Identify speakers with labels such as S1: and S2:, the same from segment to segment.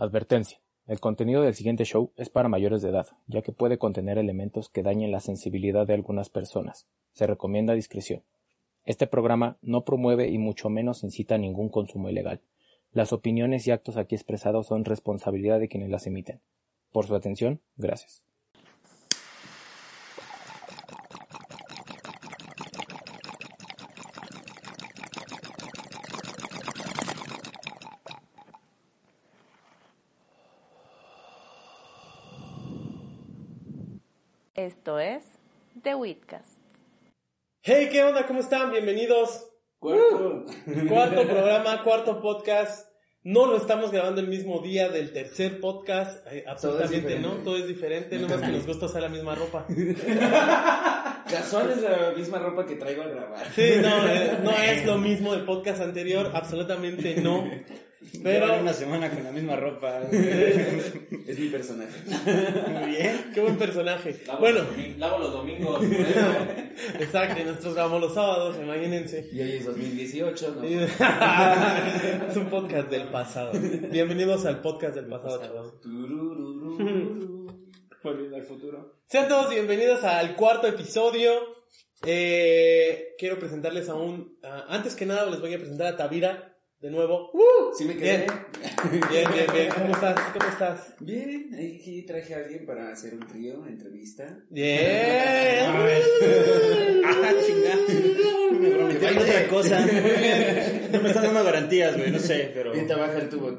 S1: Advertencia. El contenido del siguiente show es para mayores de edad, ya que puede contener elementos que dañen la sensibilidad de algunas personas. Se recomienda discreción. Este programa no promueve y mucho menos incita a ningún consumo ilegal. Las opiniones y actos aquí expresados son responsabilidad de quienes las emiten. Por su atención, gracias.
S2: Esto es The Whitcast.
S3: Hey, ¿qué onda? ¿Cómo están? Bienvenidos.
S4: Cuarto.
S3: Uh, cuarto programa, cuarto podcast. No lo estamos grabando el mismo día del tercer podcast. Eh, absolutamente no, todo es diferente, nomás que nos gusta usar la misma ropa.
S4: Casual es la misma ropa que traigo al grabar.
S3: Sí, no, eh, no es lo mismo del podcast anterior, absolutamente no.
S4: Pero una semana con la misma ropa. es mi personaje.
S3: muy bien, qué buen personaje.
S5: Lavo
S3: Bueno,
S5: los lavo los domingos.
S3: exacto, nosotros grabamos los sábados, imagínense.
S4: Y hoy es 2018, ¿no?
S3: es un podcast del pasado. Bienvenidos al podcast del pasado, chavos.
S4: Tururururu. Volviendo al futuro.
S3: Sean todos bienvenidos al cuarto episodio. Eh, quiero presentarles a un. antes que nada, les voy a presentar a Tavira de nuevo. ¡Uh!
S4: Sí me quedé.
S3: Bien, bien, bien. ¿Cómo estás? ¿Cómo estás?
S4: Bien, aquí traje a alguien para hacer un trío, entrevista.
S3: Bien.
S6: Ah, chingada. Me prometieron otra cosa. No me están dando garantías, güey, no sé, pero.
S4: Ahorita baja el tubo.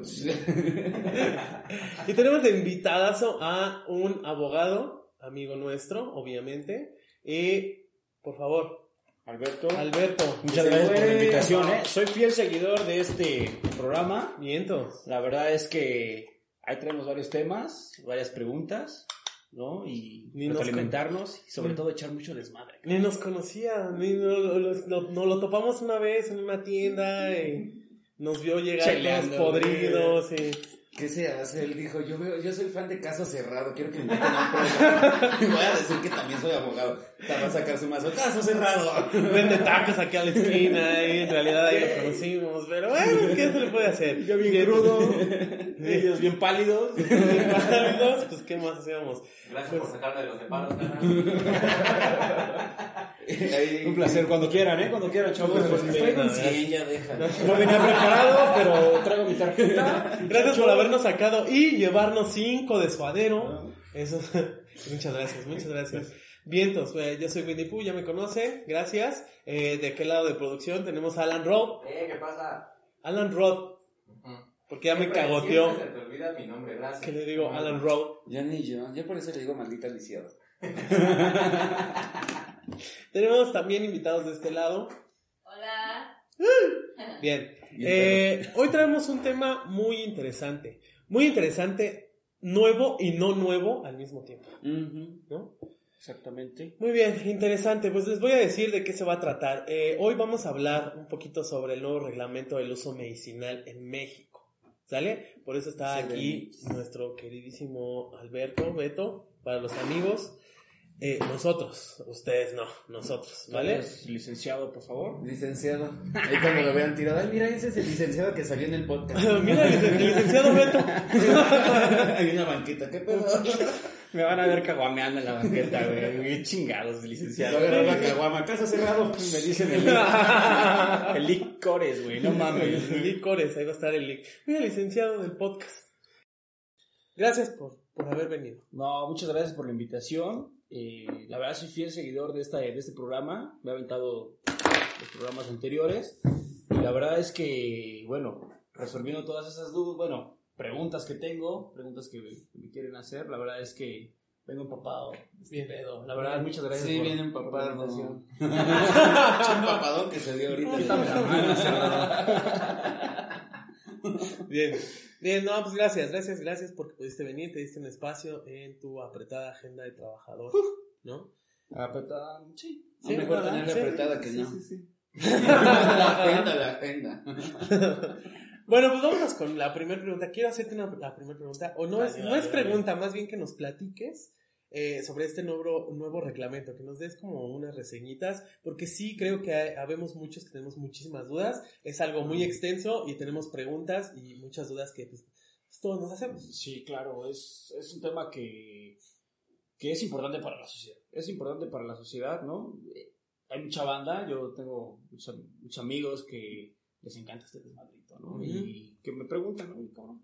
S3: Y tenemos de invitadazo a un abogado, amigo nuestro, obviamente. Y, por favor,
S6: Alberto,
S3: Alberto.
S6: muchas gracias por la invitación, ¿eh? Soy fiel seguidor de este programa.
S3: Vientos.
S6: La verdad es que ahí traemos varios temas, varias preguntas, ¿no? Y alimentarnos y sobre todo echar mucho desmadre.
S3: Ni nos conocía, ni no, lo, lo- no lo topamos una vez en una tienda y nos vio llegar todos podridos y...
S4: ¿Qué se hace? Él dijo, yo, veo, yo soy fan de Caso Cerrado, quiero que me inviten a un programa. Y voy a decir que también soy abogado. Te va a sacar su mazo. Caso Cerrado.
S3: Vende tacos aquí a la esquina y en realidad ahí lo conocimos, pero bueno, ¿qué se le puede hacer?
S6: Yo bien crudo, ellos bien pálidos.
S3: pálidos, pues ¿qué más hacíamos?
S5: Gracias por sacarme de los separos, carnal.
S4: Ahí-
S6: Un placer, cuando quieran, ¿eh? Cuando quieran, chavos.
S3: Pues,
S6: Pues,
S4: Traigo un
S3: Venga,
S4: 100, ya deja.
S6: No venía preparado, pero traigo mi tarjeta.
S3: Gracias por habernos sacado y llevarnos cinco de suadero. Eso, muchas gracias, muchas gracias. Vientos, eh, yo soy Winnie Pooh, ya me conocen, gracias. Eh, de aquel lado de producción tenemos a Alan Rob.
S5: Eh, ¿qué pasa?
S3: Alan Rod, porque ya me cagoteó.
S5: se te olvida mi nombre, gracias.
S3: Que le digo Alan Rod.
S4: Ya ni yo, yo por eso le digo maldita lisiada.
S3: Tenemos también invitados de este lado.
S2: Hola.
S3: Bien.
S4: Bien,
S3: Eh, hoy traemos un tema muy interesante. Muy interesante, nuevo y no nuevo al mismo tiempo. ¿no?
S6: Exactamente.
S3: Muy bien, interesante. Pues les voy a decir de qué se va a tratar. Eh, hoy vamos a hablar un poquito sobre el nuevo reglamento del uso medicinal en México. ¿Sale? Por eso está
S4: Sí,
S3: aquí nuestro queridísimo Alberto, Beto, para los amigos. Eh, nosotros, ustedes no, nosotros, ¿vale?
S6: Licenciado, por favor.
S4: Licenciado. Ahí cuando lo vean tirado, ay, mira, ese es el licenciado que salió en el podcast.
S3: Mira, el licenciado Beto.
S4: Hay una banqueta, ¿qué pedo?
S6: Me van a ver caguameando en la banqueta, güey. Qué chingados, licenciado.
S4: agarró la caguama, casa cerrado.
S6: Me dicen el, el licores, güey. No mames.
S3: Licores, ahí va a estar el link. Mira, licenciado del podcast. Gracias por, por haber venido.
S6: No, muchas gracias por la invitación. Eh, la verdad soy fiel seguidor de, esta, de este programa. Me ha aventado los programas anteriores. Y la verdad es que, bueno, resolviendo todas esas dudas, bueno, preguntas que tengo, preguntas que, que me quieren hacer, la verdad es que vengo empapado. Bien pedo. La verdad, muchas gracias.
S4: Sí,
S6: por-
S4: bien
S6: por
S4: empapado.
S6: la invitación.
S4: Un papadón que se dio ahorita.
S3: Bien, bien, no, pues gracias, gracias, gracias porque pudiste venir, te diste un espacio en tu apretada agenda de trabajador, ¿no?
S6: Apretada, sí.
S4: Sí, mejor tenerla
S3: Sí,
S4: apretada que
S3: sí,
S4: no.
S3: sí, sí.
S4: La agenda, la agenda.
S3: Bueno, pues vámonos con la primera pregunta. Quiero hacerte una, la primera pregunta, o no es, no pregunta, más bien que nos platiques eh, sobre este nuevo, nuevo reglamento, que nos des como unas reseñitas, porque sí creo que hay- habemos muchos que tenemos muchísimas dudas, es algo muy extenso y tenemos preguntas y muchas dudas que pues, Todos nos hacemos.
S6: Sí, claro, es, es un tema que, que es importante para la sociedad. Es importante para la sociedad, ¿no? Eh, Hay mucha banda, yo tengo muchos, muchos amigos que les encanta este desmadrito, ¿no? Y que me preguntan, ¿no? "Oye, cabrón,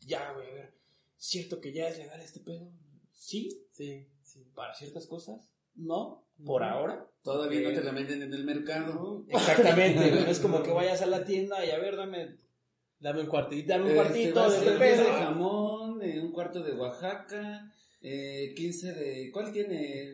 S6: ya, güey, a ver, ¿cierto que ya es legal este pedo? Sí,
S3: Sí, sí.
S6: para ciertas cosas, no, por ahora.
S4: Todavía
S6: Eh,
S4: no te la venden en el mercado.
S6: ¿no? Exactamente, no es como que vayas a la tienda y a ver, dame,
S3: Dame un cuartito.
S6: dame un
S4: Este,
S6: cuartito de este
S4: 10 de
S6: pedo.
S4: jamón, un cuarto de Oaxaca, eh, 15 de... ¿Cuál tiene?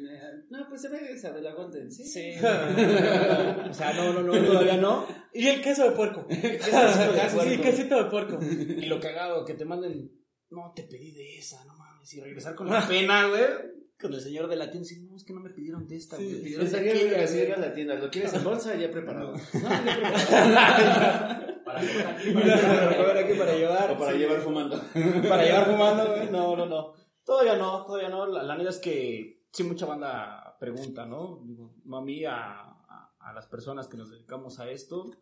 S4: No, pues se ve esa de la Golden, ¿sí?
S6: Sí. o sea, no, no, no, todavía no.
S3: Y el queso de puerco.
S6: Quesito de
S3: Sí,
S6: puerco.
S3: quesito de puerco.
S6: Y lo cagado, que te manden, no te pedí de esa, no mames, y regresar con la pena, güey. Con el señor de la tienda, y, no, es que no me pidieron de esta,
S3: Sí,
S6: güey, me
S3: sí,
S6: pidieron de aquella,
S4: la tienda. ¿Lo quieres en bolsa? Ya preparado. No, ya preparado.
S5: Para que aquí,
S6: Para comer aquí para llevar.
S4: O para
S6: sí.
S4: llevar fumando.
S6: Para llevar fumando, güey. No, no, no. Todavía no, todavía no. La, la neta es que sí, mucha banda pregunta, ¿no? Digo, no a mí, a, a, a las personas que nos dedicamos a esto,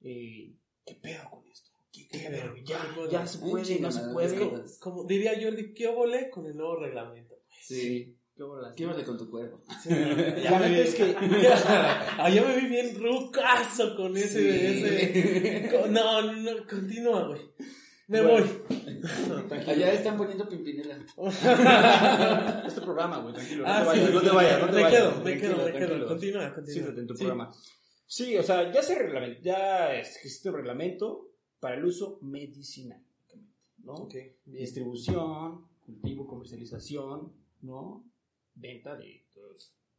S6: eh, ¿qué pedo con esto? ¿Qué, qué
S3: ¿Qué
S6: pedo? Ya, ya se puede,
S4: chingo,
S6: no se puede.
S4: es como-
S3: Como diría Jordi, ¿qué volé con el nuevo reglamento?
S4: Sí.
S6: Qué bolas.
S4: ¿Qué vale con tu cuerpo?
S3: Sí,
S6: La
S3: me
S6: neta es que-
S3: Ah, ya me vi bien rucazo con ese.
S4: Sí.
S3: ese con- no, no, continúa, güey. Me
S6: Bueno.
S3: voy.
S4: Allá están poniendo pimpinela.
S6: Este programa, güey, tranquilo.
S3: Ah,
S6: no te
S3: sí,
S6: vayas, no te vayas, no te
S3: me
S6: vayas.
S3: quedo, me quedo, me quedo. Continúa, continúa.
S6: Siéntate en tu
S3: Sí.
S6: programa. Sí, o sea, ya se reglamenta, ya existe un reglamento para el uso medicinal, ¿no?
S3: Ok, bien.
S6: Distribución, cultivo, comercialización, ¿no? Venta de todo,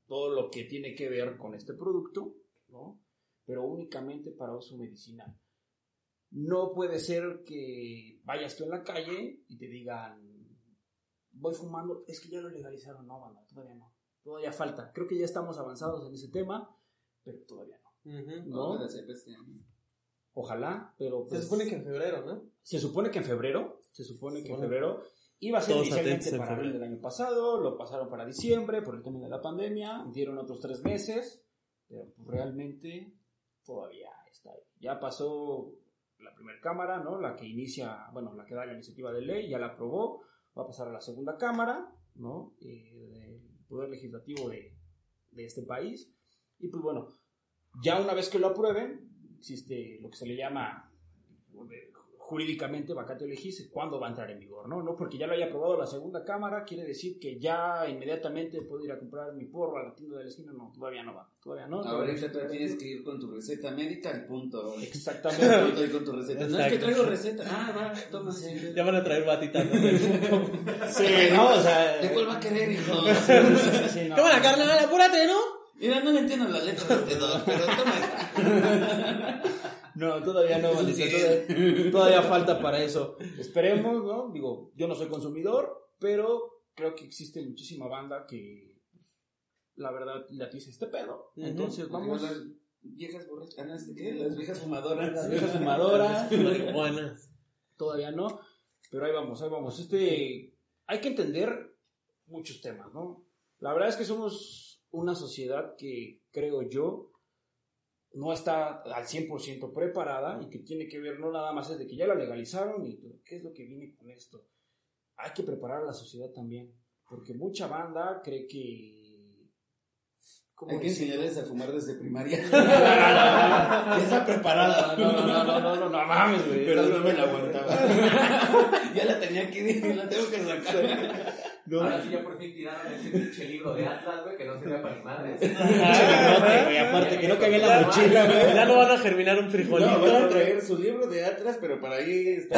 S6: todo lo que tiene que ver con este producto, ¿no? Pero únicamente para uso medicinal. No puede ser que vayas tú en la calle y te digan, voy fumando, es que ya lo legalizaron, no, banda, todavía no. Todavía falta. Creo que ya estamos avanzados en ese tema, pero todavía no.
S3: Ujú.
S6: ¿No?
S4: Ojalá sepa este año.
S6: Ojalá, pero
S3: Se
S6: pues,
S3: supone que en febrero, ¿no?
S6: se supone que en febrero, se supone que en febrero iba a ser
S3: Todos
S6: inicialmente para abril del año pasado, lo pasaron para diciembre por el tema de la pandemia, dieron otros tres meses, pero pues, realmente todavía está ahí. Ya pasó la primera cámara, ¿no? La que inicia, bueno, la que da la iniciativa de ley, ya la aprobó, va a pasar a la segunda cámara, ¿no? Eh, del Poder Legislativo de, de este país. Y pues bueno, ya una vez que lo aprueben, existe lo que se le llama jurídicamente vacatio legis, cuándo va a entrar en vigor, ¿no? No porque ya lo haya aprobado la segunda cámara, quiere decir que ya inmediatamente puedo ir a comprar mi porro a la tienda de la esquina, no, todavía no va, todavía no.
S4: Ahorita tú tienes que ir con tu receta médica al punto.
S6: Exactamente.
S4: Y con tu receta. No es que traigo receta. Ah, va, toma.
S3: Ya van a traer batitas. ¿no?
S6: sí, ¿no? O sea...
S4: ¿De cuál va a querer, hijo?
S6: sí, no.
S3: Cámara, carnal, apúrate, ¿no?
S4: Mira, no le entiendo la letra de este dos, pero toma esta.
S6: No, todavía no, todavía, todavía falta para eso. Esperemos, ¿no? Digo, yo no soy consumidor, pero creo que existe muchísima banda que, la verdad, le atiza este pedo. Entonces, vamos,
S4: Las viejas borrachas. ¿este qué? Las viejas fumadoras.
S6: las viejas fumadoras,
S3: Marihuanas.
S6: todavía no, pero ahí vamos, ahí vamos. Este, hay que entender muchos temas, ¿no? La verdad es que somos una sociedad que, creo yo, no está al 100% preparada y que tiene que ver no nada más es de que ya la legalizaron y qué es lo que viene con esto. Hay que preparar a la sociedad también, porque mucha banda cree que... ¿cómo
S4: Hay que enseñarles a fumar desde primaria.
S6: Está preparada. No, no, no, no, no, no, mames, güey.
S4: Pero no me la aguantaba. ya la tenía que ir, la tengo que sacar.
S5: Ahora sí ya por fin tiraron ese pinche libro de Atlas, güey, que no servía para ni madres.
S6: Güey, aparte que no cabía en la mochila, güey.
S3: Ya no van a germinar un frijolito.
S4: No, van a traer su libro de Atlas, pero para ahí está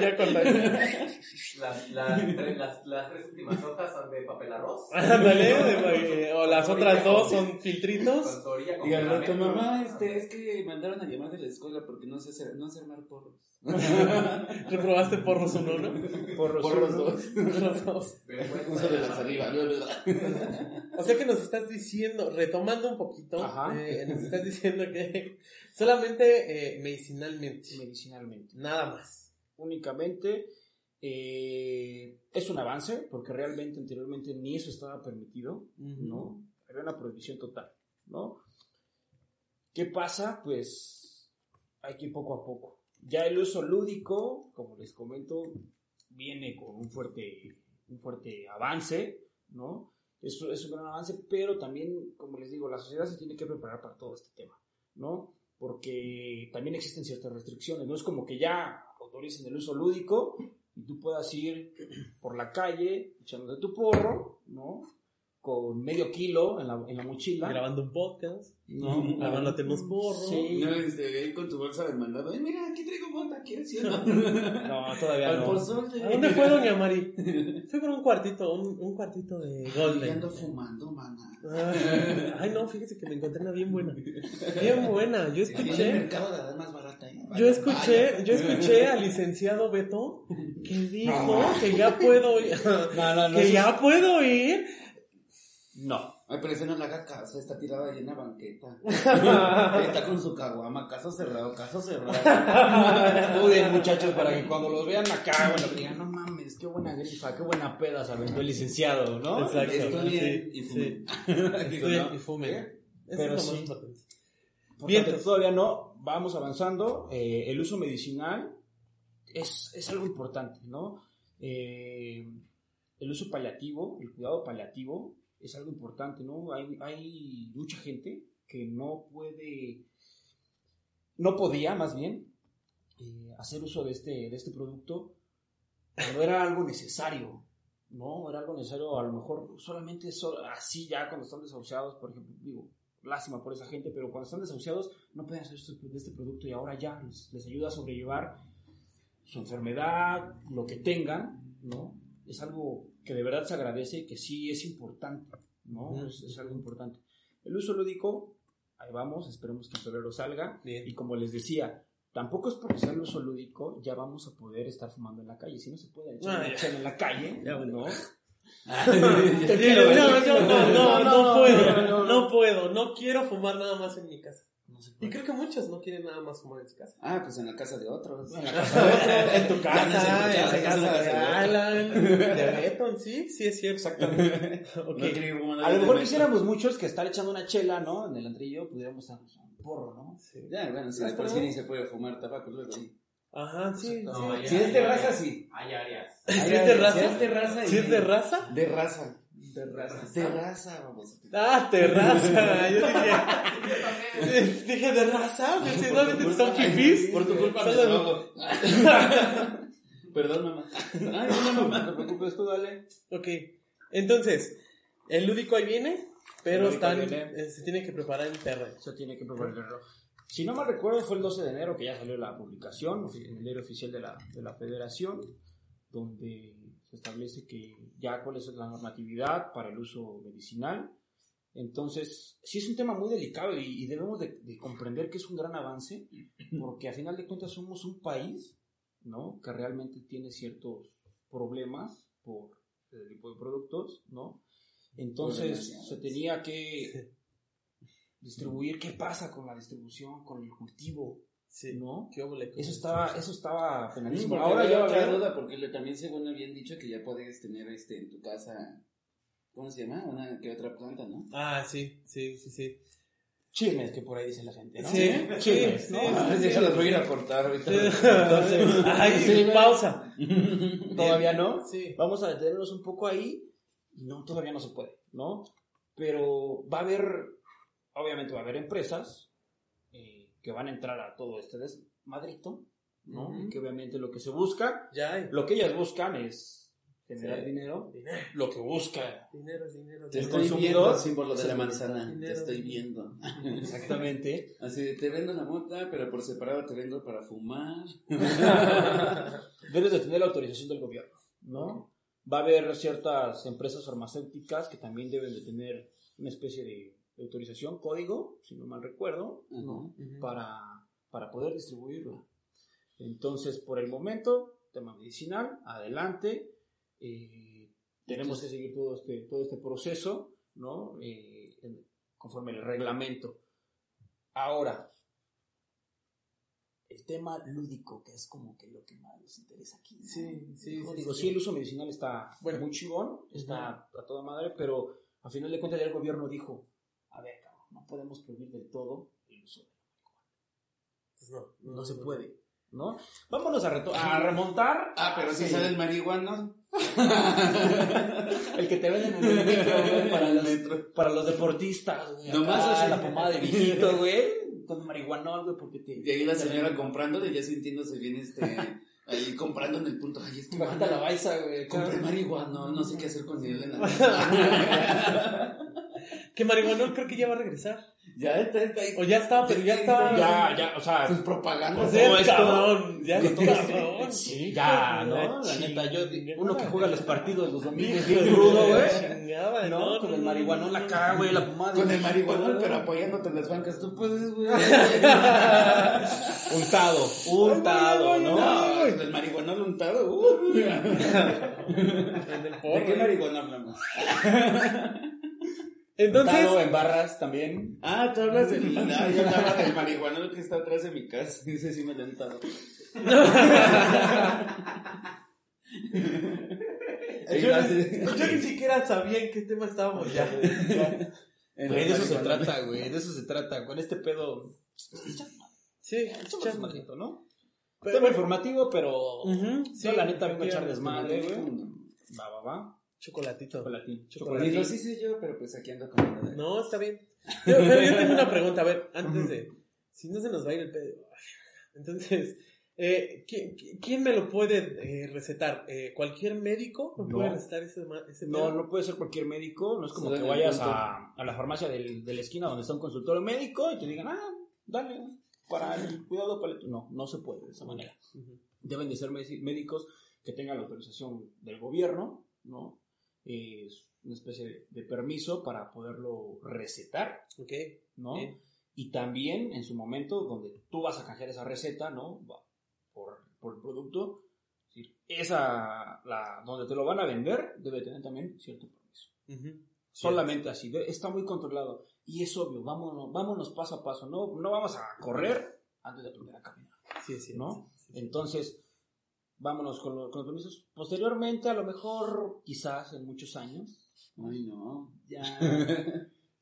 S3: ya con
S5: Las, las, tres- las, las tres últimas hojas son de papel arroz.
S3: Ándale, de- o las otras dos son filtritos.
S4: Y al rato, mamá, este, es que mandaron a llamar de la escuela porque no sé hacer, no sé armar porros.
S3: Reprobaste porros uno, ¿no?
S6: Porros,
S4: Porros dos.
S3: Porros dos.
S4: Uso de la saliva.
S3: O sea que nos estás diciendo, retomando un poquito, eh, nos estás diciendo que solamente eh, medicinalmente,
S6: medicinalmente.
S3: nada más.
S6: Únicamente eh, es un avance, porque realmente anteriormente ni eso estaba permitido, ¿no? Había una prohibición total, ¿no? ¿Qué pasa? Pues hay que ir poco a poco, Ya el uso lúdico, como les comento, viene con un fuerte, un fuerte avance, ¿no? Es, es un gran avance, pero también, como les digo, la sociedad se tiene que preparar para todo este tema, ¿no? Porque también existen ciertas restricciones, no es como que ya autoricen el uso lúdico y tú puedas ir por la calle echándote tu porro, ¿no? Con medio kilo en la, en la mochila.
S3: Grabando un podcast,
S6: ¿no?
S3: grabándote unos porros.
S6: Sí.
S4: No, este, ahí con tu bolsa de mandado. Ay, mira, aquí traigo mota, ¿quieres ir?
S6: No, todavía
S4: Al
S6: no.
S4: pozole.
S3: ¿A dónde fue Doña Mari? Fue por un cuartito, un, un cuartito de Golden.
S4: ando fumando, mana.
S3: Ay, ay, no, fíjese que me encontré una bien buena. Bien buena. Yo
S4: En el
S3: escuché,
S4: mercado de la más barata. ¿eh?
S3: yo escuché, yo escuché al licenciado Beto que dijo que ya puedo ir,
S6: No, no, no.
S3: que ya puedo ir.
S6: es- No.
S4: Ay, pero ese no le haga caso, está tirada ahí en la banqueta. está con su caguama, caso cerrado, caso cerrado.
S6: Estudien, muchachos, para que cuando los vean acá, bueno, digan, no mames, qué buena grifa, qué buena peda se aventó el licenciado, ¿no?
S3: Exacto.
S4: Estudien
S3: sí,
S4: y fumen.
S3: Y fumen.
S6: Pero
S3: es
S6: sí.
S3: Bien,
S6: todavía no, vamos avanzando. Eh, el uso medicinal es, es algo importante, ¿no? Eh, el uso paliativo, el cuidado paliativo es algo importante, ¿no? Hay, hay mucha gente que no puede, no podía más bien, eh, hacer uso de este, de este producto cuando era algo necesario, ¿no? Era algo necesario, a lo mejor solamente so- así ya cuando están desahuciados, por ejemplo, digo, lástima por esa gente, pero cuando están desahuciados no pueden hacer uso de este producto y ahora ya les, les ayuda a sobrellevar su enfermedad, lo que tengan, ¿no? Es algo que de verdad se agradece y que sí es importante, ¿no? Es, es algo importante. El uso lúdico, ahí vamos, esperemos que en febrero salga.
S3: Bien.
S6: Y como les decía, tampoco es porque sea el uso lúdico, ya vamos a poder estar fumando en la calle. Si no se puede echar,
S3: Ah,
S6: echar en la calle,
S3: Ya, bueno.
S6: ¿no? Quiero,
S3: no, no, no, no,
S6: No,
S3: puedo,
S6: no
S3: puedo, no quiero fumar nada más en mi casa.
S6: No se
S3: Y creo que muchos no quieren nada más fumar en su casa.
S4: Ah, pues en la casa de otros.
S6: En la casa de otros, en tu
S3: Casa,
S4: no en casa,
S3: la casa de
S4: de
S3: Alan, de Beton, sí, sí es cierto. Exactamente.
S4: No
S6: A lo
S4: de
S6: mejor quisiéramos muchos que estar echando una chela, ¿no? En el antrillo, pudiéramos estar un porro, ¿no?
S3: Sí.
S4: Ya, bueno, si después sí ni se puede fumar tabaco luego ahí.
S3: Ajá, sí.
S5: No,
S3: sí.
S4: Si es de raza, sí.
S5: Hay áreas.
S3: ¿Sí es de raza?
S4: Si es de raza.
S3: ¿Sí
S4: y-
S3: es de raza?
S4: De raza.
S6: De raza.
S4: De raza, vamos.
S3: Ah, terraza. Yo dije, dije de raza, si realmente son fifís.
S4: Por tu culpa me
S3: Solo-.
S4: Perdón, mamá.
S6: Ay, no, no, no te preocupes tú, dale.
S3: Ok, entonces, el lúdico ahí viene, pero están,
S6: viene.
S3: eh, se tiene que preparar en terra.
S6: Eso tiene que probar el error. Si no mal recuerdo, fue el 12 de enero que ya salió la publicación en el diario oficial de la, de la federación, donde se establece que ya cuál es la normatividad para el uso medicinal. Entonces, sí es un tema muy delicado y, y debemos de, de comprender que es un gran avance, porque a final de cuentas somos un país, ¿no? Que realmente tiene ciertos problemas por este tipo de productos, ¿no? Entonces, se tenía que distribuir, ¿qué pasa con la distribución, con el cultivo?
S3: Sí,
S6: ¿No?
S3: ¿Qué
S6: Eso estaba, eso estaba penalísimo.
S4: Porque
S6: Ahora
S4: yo otra duda, porque le- también según habían dicho que ya puedes tener este en tu casa, ¿cómo se llama? Una que otra planta, ¿no?
S3: Ah, sí, sí, sí, sí.
S6: chismes que por ahí dice la gente, ¿no?
S3: Sí,
S6: chismes,
S3: sí,
S6: ¿no?
S3: sí,
S6: Ah,
S3: sí.
S4: Eso los voy a ir a cortar ahorita.
S6: Entonces,
S3: Ay,
S6: sí,
S3: pausa.
S6: todavía no.
S3: Sí.
S6: Vamos a detenernos un poco ahí. No, todavía no se puede, ¿no? Pero va a haber, obviamente va a haber empresas que van a entrar a todo este desmadrito, ¿no?
S3: Ujú.
S6: Que obviamente lo que se busca,
S3: Ya hay.
S6: lo que ellas buscan es generar
S3: Sí.
S6: dinero.
S3: Dinero,
S6: Lo que busca
S3: dinero, dinero.
S4: Te
S6: El
S3: dinero.
S4: estoy
S6: consumidor
S4: viendo, símbolo de la manzana. Te
S3: Dinero.
S4: estoy viendo.
S6: exactamente.
S4: Así de, te vendo la mota, pero por separado te vendo para fumar.
S6: debes de tener la autorización del gobierno, ¿no? Va a haber ciertas empresas farmacéuticas que también deben de tener una especie de autorización, código, si no mal recuerdo, ¿no? Para, para poder distribuirla. Entonces, por el momento, tema medicinal, adelante. eh, tenemos que seguir todo este, todo este proceso, ¿no? Eh, conforme el reglamento. Ahora, el tema lúdico, que es como que lo que más nos interesa aquí. ¿no?
S3: Sí, sí,
S6: ¿no?
S3: sí,
S6: Digo,
S3: sí.
S6: sí, el uso medicinal está
S3: Bueno.
S6: muy chingón, está a toda madre, pero a final de cuentas ya el gobierno dijo, a ver, cabrón, no podemos prohibir del todo el uso.
S3: Pues no,
S6: No, se puede. ¿no? Vámonos a, remontar.
S4: Ah, pero si
S6: Sí.
S4: sale el marihuano.
S6: El que te venden en el metro, güey, para, los,
S4: metro.
S6: para los deportistas, güey.
S4: Nomás así.
S6: la pomada de viejito, güey. Con marihuanol, güey, porque te...
S4: Y ahí la señora comprándole, ya sintiéndose bien, este, ahí comprando en el punto. Ay, es que
S6: Bajando la baisa, güey.
S4: compré marihuana, no sé qué hacer con él en la
S3: Que marihuana creo que ya va a regresar.
S4: Ya está, está ahí.
S3: O ya estaba, pero ya estaba.
S6: Ya, ya, o sea...
S4: Sus propagandas.
S6: Todo
S3: es
S6: esto-
S3: cabrón. Ya es cabrón.
S6: Sí, ya, ¿no? La neta, yo, uno que juega los partidos los domingos bien rudo, güey. No, con el marihuanón acá, güey, la pomada.
S4: Con el
S6: güey.
S4: pero apoyándote en las bancas. Tú puedes, güey.
S6: Untado, untado, ¿no?
S4: No, el marihuana untado. Uh. ¿De qué marihuana hablamos?
S3: Entonces,
S6: Untado en barras también.
S4: Ah, tú hablas del. Ah, yo hablaba del marihuana que está atrás de mi casa. Ese sí me lo he untado.
S3: yo, yo ni siquiera sabía en qué tema estábamos ya.
S6: Güey, de eso se trata, güey, de eso se trata. Con este pedo.
S3: Sí,
S6: Echamos
S3: ya.
S6: desmadrito, ¿no?
S3: Pero-
S6: Tema informativo, pero.
S3: Ujú,
S6: Yo, la neta, vengo a echar desmadre, güey. Va, va, va.
S3: Chocolatito.
S6: Chocolatín.
S3: Chocolatito.
S4: Sí soy yo, pero pues aquí ando con.
S3: No, está bien. Yo, pero yo tengo una pregunta, a ver, antes de. Si no se nos va a ir el pedo. Entonces, eh, ¿quién, quién me lo puede eh, recetar? Eh, ¿Cualquier médico me
S6: No.
S3: puede recetar ese, ese
S6: No,
S3: pedo?
S6: no puede ser cualquier médico, no es como que vayas a, a la farmacia del- de la esquina donde está un consultorio médico y te digan, ah, dale, para el cuidado paleto. No, no se puede de esa manera. Deben de ser médi- médicos que tengan la autorización del gobierno, ¿no? Es una especie de, permiso para poderlo recetar,
S3: Ok.
S6: ¿no? Y también en su momento donde tú vas a canjear esa receta, ¿no? Por, por el producto, es decir, esa, la, donde te lo van a vender, debe tener también cierto permiso. Solamente así, está muy controlado. Y es obvio, vámonos, vámonos paso a paso, no, no vamos a correr antes de aprender a caminar,
S3: Sí, sí.
S6: ¿no? Entonces, vámonos con, lo- con los permisos. Posteriormente, a lo mejor, quizás en muchos años,
S4: Ay, no.
S6: ya...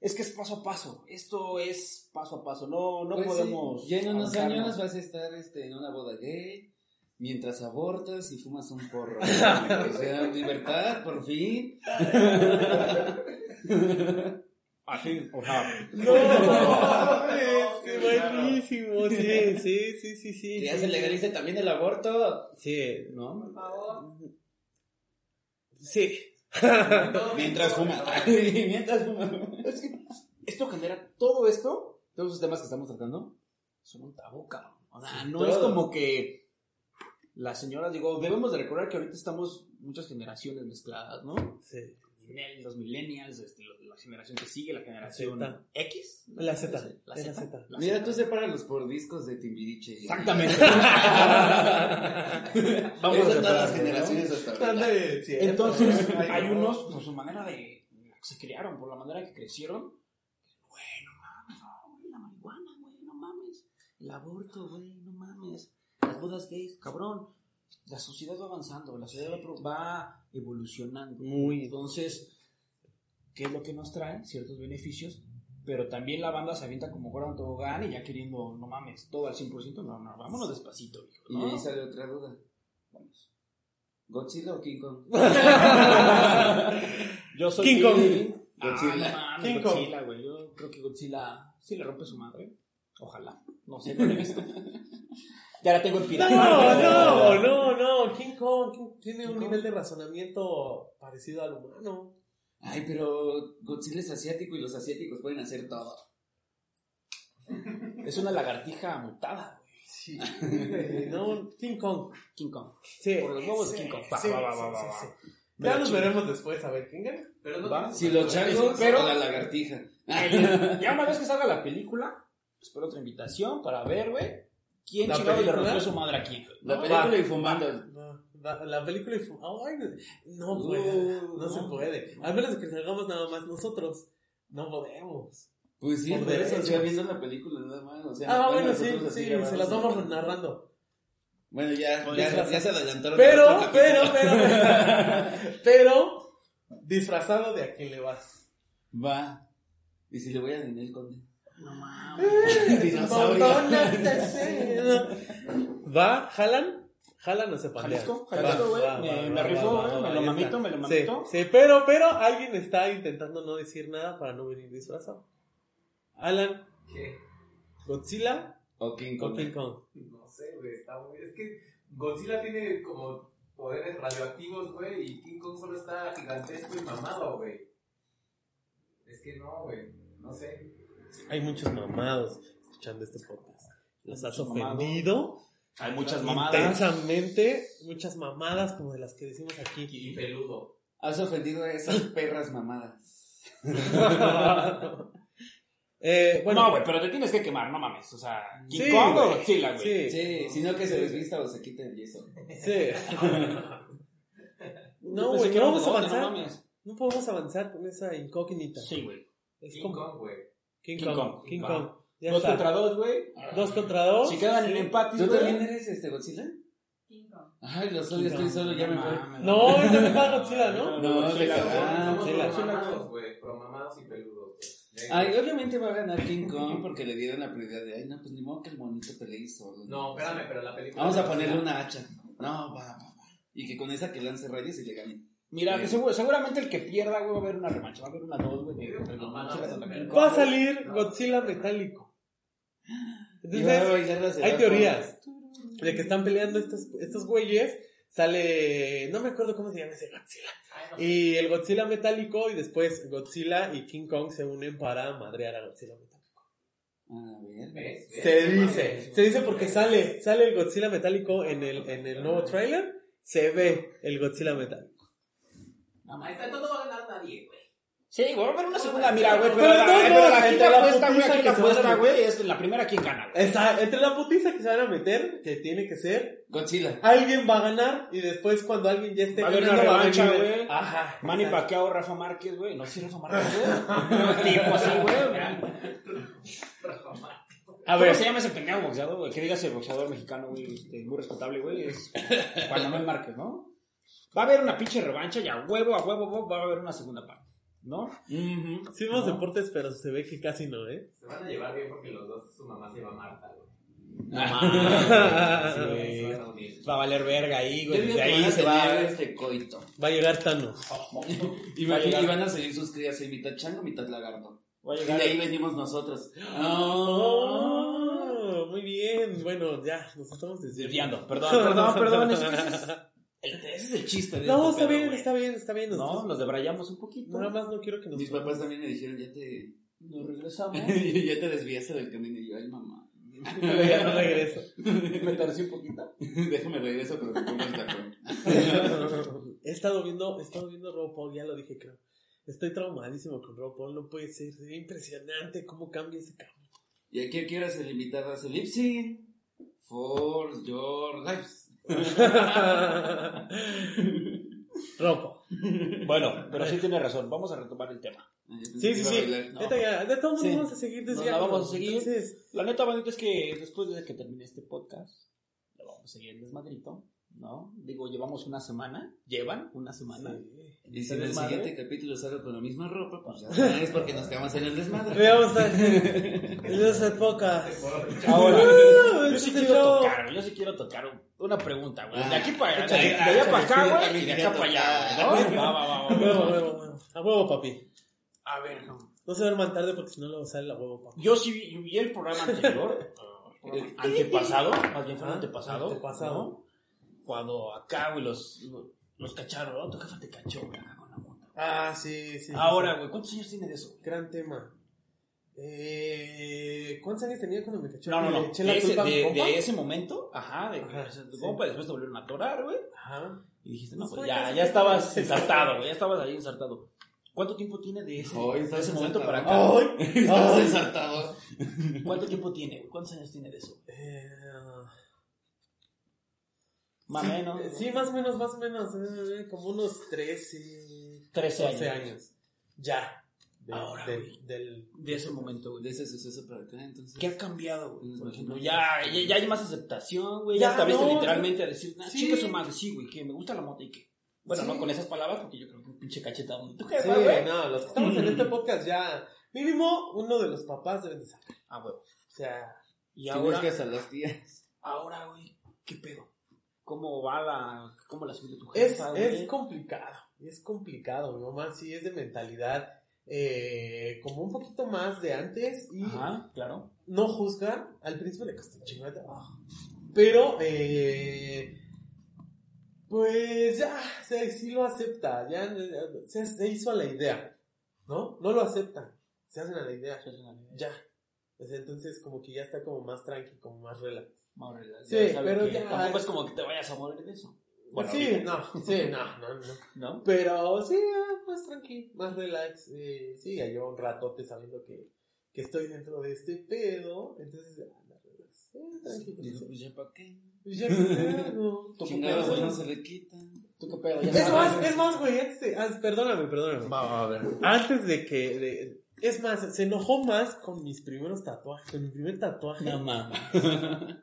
S6: es que es paso a paso, esto es paso a paso, no, no
S4: Pues sí,
S6: podemos...
S4: Ya en unos años vas a estar este, en una boda gay. Mientras abortas y fumas un porro. o sea, libertad, por fin.
S6: Así, o sea,
S3: No, buenísimo, sí, sí, sí, sí, sí.
S4: Que ya
S3: sí,
S4: se
S3: sí.
S4: legalice también el aborto.
S3: Sí,
S6: ¿no?
S2: Por favor.
S3: sí.
S4: Mientras fuma. Mientras fuma.
S6: Es que esto genera todo esto, todos esos temas que estamos tratando, son un tabú, cabrón. O sea,
S4: Sí,
S6: no
S4: todo.
S6: es como que las señoras, digo, debemos de recordar que ahorita estamos muchas generaciones mezcladas, ¿no?
S3: Sí.
S6: Los millennials, este, la generación que sigue, la generación
S3: Z.
S6: X.
S3: La Z,
S6: La Z.
S4: Mira, tú sepáralos por discos de Timbiriche.
S6: Exactamente.
S4: Vamos a todas las generaciones hasta
S3: sí.
S6: Entonces,
S3: Ay,
S6: hay
S3: no.
S6: unos, por su manera de. se criaron, por la manera que crecieron. Güey, no mames, no, la marihuana, güey, no mames. El aborto, güey, no mames. Las bodas gays, cabrón. La sociedad va avanzando, la sociedad va evolucionando.
S3: Muy.
S6: Entonces, ¿qué es lo que nos trae? Ciertos beneficios. Pero también la banda se avienta como un tobogán y ya queriendo, no mames, todo al 100%. No, no, vámonos despacito, hijo.
S4: Y
S6: ¿no?
S4: ahí sale otra duda. Vamos. ¿Godzilla o King Kong?
S6: Yo soy
S3: King Kong.
S4: Godzilla.
S6: Ah,
S3: King.
S6: Godzilla, güey. Yo creo que Godzilla sí le rompe su madre. Ojalá. No sé, no lo he visto. Ya la tengo en pirata.
S3: No, no, no, no. King Kong King- tiene un nivel de razonamiento parecido al humano.
S4: Ay, pero Godzilla es asiático y los asiáticos pueden hacer todo.
S6: Es una lagartija mutada, güey.
S3: Sí. Eh, no, King Kong.
S6: King Kong.
S3: Sí.
S6: Por los huevos
S3: Sí,
S6: King Kong. Va,
S3: sí,
S6: va, va,
S3: sí,
S6: va,
S3: sí,
S6: va,
S3: sí.
S6: va.
S3: Ya nos veremos después a ver quién gana.
S5: Pero no
S4: Si los changos
S6: Pero-
S4: la lagartija.
S6: El- ya una vez que salga la película, espero otra invitación para ver, güey, quién
S3: ¿La
S6: chingado le
S3: película?
S6: rompió su madre aquí. güey,
S4: La película
S3: Va,
S4: y fumando.
S3: La, la película y fu- Ay, no
S4: Uh,
S3: puede, no,
S6: no.
S3: se puede. A menos que salgamos nada más nosotros. No podemos.
S4: Pues sí,
S3: Por
S4: por eso, sea,
S3: derechos.
S4: viendo la película nada más. O sea,
S3: Ah,
S4: bueno,
S3: bueno, sí,
S4: así
S3: sí, se las vamos narrando.
S4: Bueno, ya, ya,
S3: ser.
S4: ya se adelantaron.
S3: Pero,
S4: al
S3: pero, pero, pero, disfrazado de a quién le vas.
S4: Va. ¿Y si le voy a Ninel Conde?
S6: No mames.
S4: Dinosaurio.
S3: De cero. ¿Va? ¿Jalan? ¿Jalan o se pandean?
S6: Jalisco,
S3: Va,
S6: Jalisco, güey. Me- me güey,
S3: va,
S6: me lo mamito, me lo mamito.
S3: Sí, pero, pero alguien está intentando no decir nada para no venir disfrazado. Alan,
S5: ¿Qué?
S3: ¿Godzilla
S4: O King
S3: o
S4: Kong.
S3: King Kong?
S5: No sé, güey, está muy... Es que Godzilla tiene como poderes radioactivos, güey, y King Kong solo está gigantesco y mamado, güey. Es que no, güey, no sé.
S3: Hay muchos mamados escuchando este podcast. ¿Los has ofendido?
S6: Hay muchas mamadas.
S3: Intensamente, muchas mamadas como de las que decimos aquí.
S5: Y peludo.
S4: Has ofendido a esas perras mamadas.
S3: eh, bueno,
S6: no, güey, pero te tienes que quemar, no mames. O sea, King
S3: Sí,
S6: Kong o
S3: güey.
S6: Godzilla, güey.
S3: Sí,
S4: Sí, sino que se desvista o se quita el yeso.
S3: sí. No,
S6: pensé
S3: güey, no
S6: era
S3: vamos a avanzar.
S6: No.
S3: No podemos avanzar con esa incógnita.
S6: Sí, güey.
S3: Es
S5: King
S3: como
S5: Kong, güey.
S3: King,
S6: King
S3: Kong.
S6: Kong.
S3: King. Kong. Ya
S6: Dos
S3: está.
S6: contra dos, güey.
S3: Dos contra dos.
S6: Si quedan en empate,
S4: ¿Tú también eres este Godzilla?
S2: King Kong.
S4: Ay, lo soy, estoy solo, ya me voy.
S3: No, es de Godzilla, ¿no?
S4: No,
S6: Godzilla,
S4: de
S6: güey.
S4: Ah,
S3: sí,
S5: güey, promamados y peludos.
S4: Ay, obviamente va a ganar King Kong porque le dieron la prioridad de, ay, no, pues ni modo que el monito pelee solo.
S5: No, espérame, pero la película...
S4: Vamos a ponerle una hacha. No, va, va, va. Y que con esa que lance rayos y le gane.
S6: Mira, que seguro- seguramente el que pierda, güey, va a haber una revancha. Va a haber una dos, güey. de- Godzilla.
S3: Va a salir Godzilla metálico. Entonces, hay teorías de que están peleando estos, estos güeyes. Sale, no me acuerdo cómo se llama ese Godzilla. Y el Godzilla metálico y después Godzilla y King Kong se unen para madrear a Godzilla metálico.
S4: Punk. A ver.
S5: ¿Ves? ¿Ves?
S3: Se dice, se dice porque sale, sale el Godzilla metálico en el, en el nuevo trailer. Se ve el Godzilla metálico.
S5: Ahí está, entonces no va a ganar nadie, güey.
S6: Sí, güey, va a haber una segunda. Mira, güey, pero,
S3: Pero
S6: la, pero la, aquí
S3: entre
S6: la
S3: la
S6: apuesta, güey,
S3: putiza
S6: aquí
S3: que
S6: la
S3: se van a
S6: apuesta,
S3: meter.
S6: güey, es la primera quien gana, güey.
S3: Entre la putiza que se van a meter, que tiene que ser,
S4: Godzilla.
S3: alguien va a ganar y después cuando alguien ya esté
S6: Va a haber una
S3: ganando, va a
S6: revancha, güey.
S3: Ajá.
S6: Manny. Pacquiao, Rafa Márquez, güey. No sé si Rafa Márquez, güey. tipo así, güey.
S3: A
S6: ¿Cómo
S3: ver,
S6: se llama ese pendejo boxeador, güey? Que digas el boxeador mexicano, güey, este, muy respetable, güey. Es Juan Manuel Márquez, ¿no? Va a haber una pinche revancha y a huevo, a huevo, a huevo, va a haber una segunda parte, ¿no?
S3: sí vemos deportes, pero se ve que casi no, ¿eh?
S5: Se van a llevar bien porque los dos, su mamá se llama Marta, güey.
S6: No mames,
S5: Se
S6: güey.
S5: van a unir.
S6: Va a valer verga ahí, güey. Desde ahí
S4: a
S6: se va.
S4: tener este coito.
S3: Va a llegar Thanos.
S4: Y,
S6: Va a
S4: van a seguir sus crías, y mitad chango, mitad lagarto.
S6: Va a
S4: Y de ahí venimos nosotros.
S3: Oh, muy bien. Bueno, ya, nos estamos desviando.
S6: Desviando. Perdón, perdón, perdón. Ese es, el, ese es el chiste de
S3: No,
S6: este
S3: está
S6: pedo,
S3: bien, está bien, está bien.
S6: No, nos debrayamos un poquito.
S3: Nada más no quiero que nos...
S4: Mis papás también me dijeron, ya te,
S6: Nos regresamos.
S4: ya te desviaste del camino. Y yo, ay, mamá.
S3: Ya no regreso.
S6: Me torcí un poquito.
S4: Déjame regreso, pero me pongo el tacón.
S3: he estado viendo, he estado viendo RuPaul, ya lo dije creo. Estoy traumadísimo con RuPaul, no puede ser, sería impresionante cómo cambia ese cabrón.
S4: ¿Y a quién quieras el invitado a su lip? For your lives.
S3: RuPaul.
S6: Bueno, pero sí tiene razón. Vamos a retomar el tema.
S3: Sí, sí, sí.
S4: bailar.
S6: No.
S3: Neta, ya, de todos modos
S6: Sí.
S3: vamos a seguir
S6: Nos la
S3: desviando.
S6: vamos a seguir.
S3: Entonces,
S6: La neta, bonito, es que después de que termine este podcast, lo vamos a seguir en desmadrito, ¿no? Digo, llevamos una semana. ¿Llevan una semana?
S4: Y si en
S6: ¿Este
S4: el
S6: desmadre?
S4: siguiente capítulo salgo con la misma ropa, pues ya sabes, porque nos quedamos en el desmadre.
S3: veamos a.
S6: Ahora, yo sí
S3: este
S6: quiero tocar, yo sí quiero tocar una pregunta, güey. De
S4: Ah,
S6: aquí para allá, de, de allá para acá,
S4: échale,
S6: güey, y de acá para allá. Va, va, va,
S3: A
S6: va,
S3: huevo, a huevo, a huevo. A huevo, papi.
S6: A ver, no.
S3: No se duerman tarde porque si no luego sale la huevo, papi.
S6: Yo sí vi, vi el programa anterior, eh, antepasado, más bien fue el
S3: Ah,
S6: antepasado,
S3: antepasado.
S6: ¿no? Cuando acá, güey, los, los cacharon, ¿no? Tu jefa te cachó, güey, acá con la moto.
S3: Ah, sí, sí.
S6: Ahora,
S3: sí.
S6: güey, ¿cuántos años tiene de eso?
S3: Gran tema. Eh, ¿Cuántos años tenía cuando me cachó?
S6: No, no,
S3: ¿Le
S6: no.
S3: la
S6: De ese, de, de momento, ajá, de que
S3: sí.
S6: después te volvieron a atorar, güey.
S3: Ajá.
S6: Y dijiste, no,
S3: Pues
S6: ya, ya estabas ensartado, güey, ya estabas ahí ensartado. ¿Cuánto tiempo tiene de ese,
S4: Hoy
S6: de ese momento para acá?
S3: ¡Ay!
S4: Estás ensartado.
S6: ¿Cuánto tiempo tiene? güey? ¿Cuántos años tiene de eso?
S3: Eh,
S6: Más o
S3: sí,
S6: menos.
S3: Sí, más o menos, más o menos. eh, como unos 13,
S6: 13
S3: 12
S6: años.
S3: años. Ya. De-
S6: Ahora,
S3: de-
S6: güey.
S3: del...
S6: De ese momento, güey.
S4: De ese suceso para acá, entonces.
S6: ¿Qué ha cambiado, güey? Por ejemplo, ya, ya, ya hay más aceptación, güey. Ya,
S3: Ya,
S6: te viste
S3: no,
S6: literalmente a decir, nah,
S3: sí.
S6: chica su madre, sí, güey, que me gusta la moto y que. Bueno,
S3: Sí.
S6: no con esas palabras, porque yo creo que un pinche cachetado. ¿Tú qué,
S3: Sí,
S6: güey?
S3: no, los que estamos en este podcast ya, Mínimo, uno de los papás deben de saber.
S6: Ah, huevo.
S3: O sea,
S6: Y ahora,
S4: buscas a las tías.
S6: ahora, güey, ¿qué pedo? ¿Cómo va la, cómo la subió tu
S3: es,
S6: jefa, güey?
S3: es complicado. Es complicado. Mi mamá sí es de mentalidad eh, como un poquito más de antes y
S6: Ajá, claro.
S3: no juzga. Al principio le costó un chingo de trabajo. Pero, eh, pues ya, o sea, sí lo acepta. Ya se, se hizo a la idea. ¿No? No lo aceptan. Se hacen a la idea. Ya. O sea, entonces como que ya está como más tranqui, como más relax.
S6: Más realidad,
S3: Sí,
S6: ya
S3: pero
S6: que
S3: ya-
S6: Tampoco es como que te vayas a morir de eso. Bueno,
S3: sí, no, sí, no, no, no.
S6: ¿No?
S3: Pero sí, ah, más tranqui, más relax. Eh, sí, ya llevo un ratote sabiendo que, que estoy dentro de este pedo. Entonces, ya, anda, relax. Eh, tranquilo.
S4: Ya para qué.
S3: Ya me quedo.
S6: ¿Tú qué
S4: Chingados,
S6: pedo,
S4: no se le quitan.
S6: ¿Tú qué pedo? Ya
S3: Es más, es más, güey, antes de, ah, perdóname, perdóname.
S6: Va, va, a ver.
S3: Antes de que, de- es más, se enojó más con mis primeros tatuajes, con mi primer tatuaje,
S4: No mames.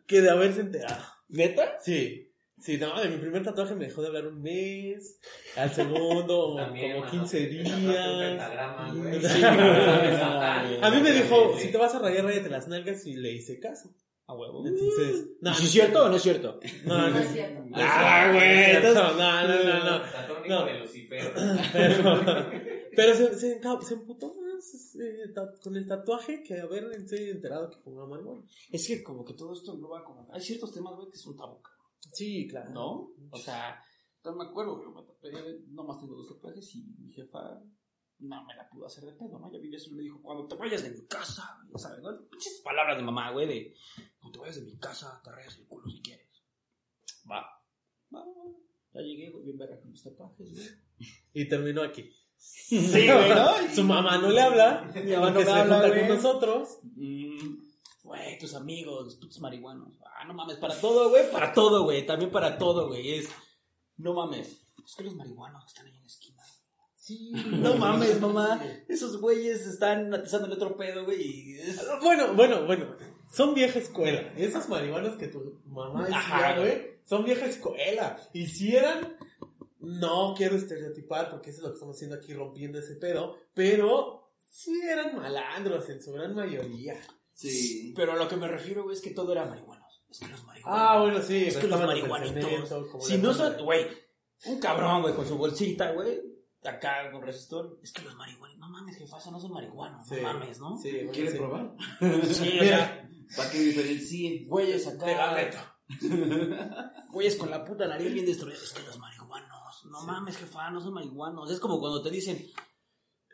S3: que de haberse enterado.
S6: ¿Neta?
S3: Sí. Sí, no, de mi primer tatuaje me dejó de hablar un mes, al segundo
S5: También,
S3: como
S5: mano,
S3: 15
S5: te tatuaste un
S3: días. Sí, A mí me dijo, si te vas a rayar, rayate las nalgas y le hice caso.
S6: A huevo.
S3: Entonces, no,
S6: ¿Sí es cierto o no es cierto?
S3: no, no,
S2: No
S3: es
S2: es cierto.
S3: Ah, güey, no, no, no, no.
S5: Tatónico
S3: No.
S5: de Lucifer.
S3: Pero, se, se, emputó más eh, ta- con el tatuaje que haber enterado que fue una marihuana.
S6: Es que como que todo esto engloba como... Hay ciertos temas, güey, que son tabú,
S3: Sí, claro.
S6: ¿no? O sea, no me acuerdo, güey, me tatué, nomás tengo dos tatuajes y mi jefa no me la pudo hacer de pedo, ¿no? Ya vivía eso y me dijo, cuando te vayas de mi casa, ya sabes, ¿no? Pinches palabras de mamá, güey, de cuando te vayas de mi casa, te rayas el culo si quieres. Va. Va, va. Ya llegué, güey, bien verga con mis tatuajes, güey.
S3: Y terminó aquí.
S6: Sí, güey, ¿no?
S3: Su mamá no le habla,
S6: Mi mamá no me habla,
S3: con nosotros.
S6: Mm, Güey, tus amigos, putos marihuanos. Ah, no mames, para todo, güey, para todo, güey. También para todo, güey. Es, no mames. Es que los marihuanos están ahí en la esquina.
S3: Sí.
S6: No mames, mamá. Esos güeyes están atizando el otro pedo, güey. es-
S3: Bueno, bueno, bueno. Son vieja escuela. Esos marihuanos que tu mamá decía, güey, son vieja escuela. Y si eran, no quiero estereotipar porque eso es lo que estamos haciendo aquí rompiendo ese pedo, pero sí eran malandros en su gran mayoría.
S4: Sí.
S6: Pero a lo que me refiero, güey, es que todo era marihuanos. Es que los marihuanos.
S3: Ah, bueno, sí.
S6: es que los marihuanitos. Si no son, güey, un cabrón, güey, con su bolsita, güey. Acá con resistor. Es que los marihuanos. No mames, jefa, eso no son marihuanos.
S3: Sí.
S6: No mames, ¿no?
S3: Sí, bueno,
S4: ¿Quiere
S3: sí.
S4: probar?
S6: Sí, o sea,
S4: ¿Para que diferencie?
S6: güeyes acá.
S3: Te.
S6: Güeyes con la puta nariz bien destruida. Es que los marihuanos. No mames, jefa, no son marihuanos. Es como cuando te dicen,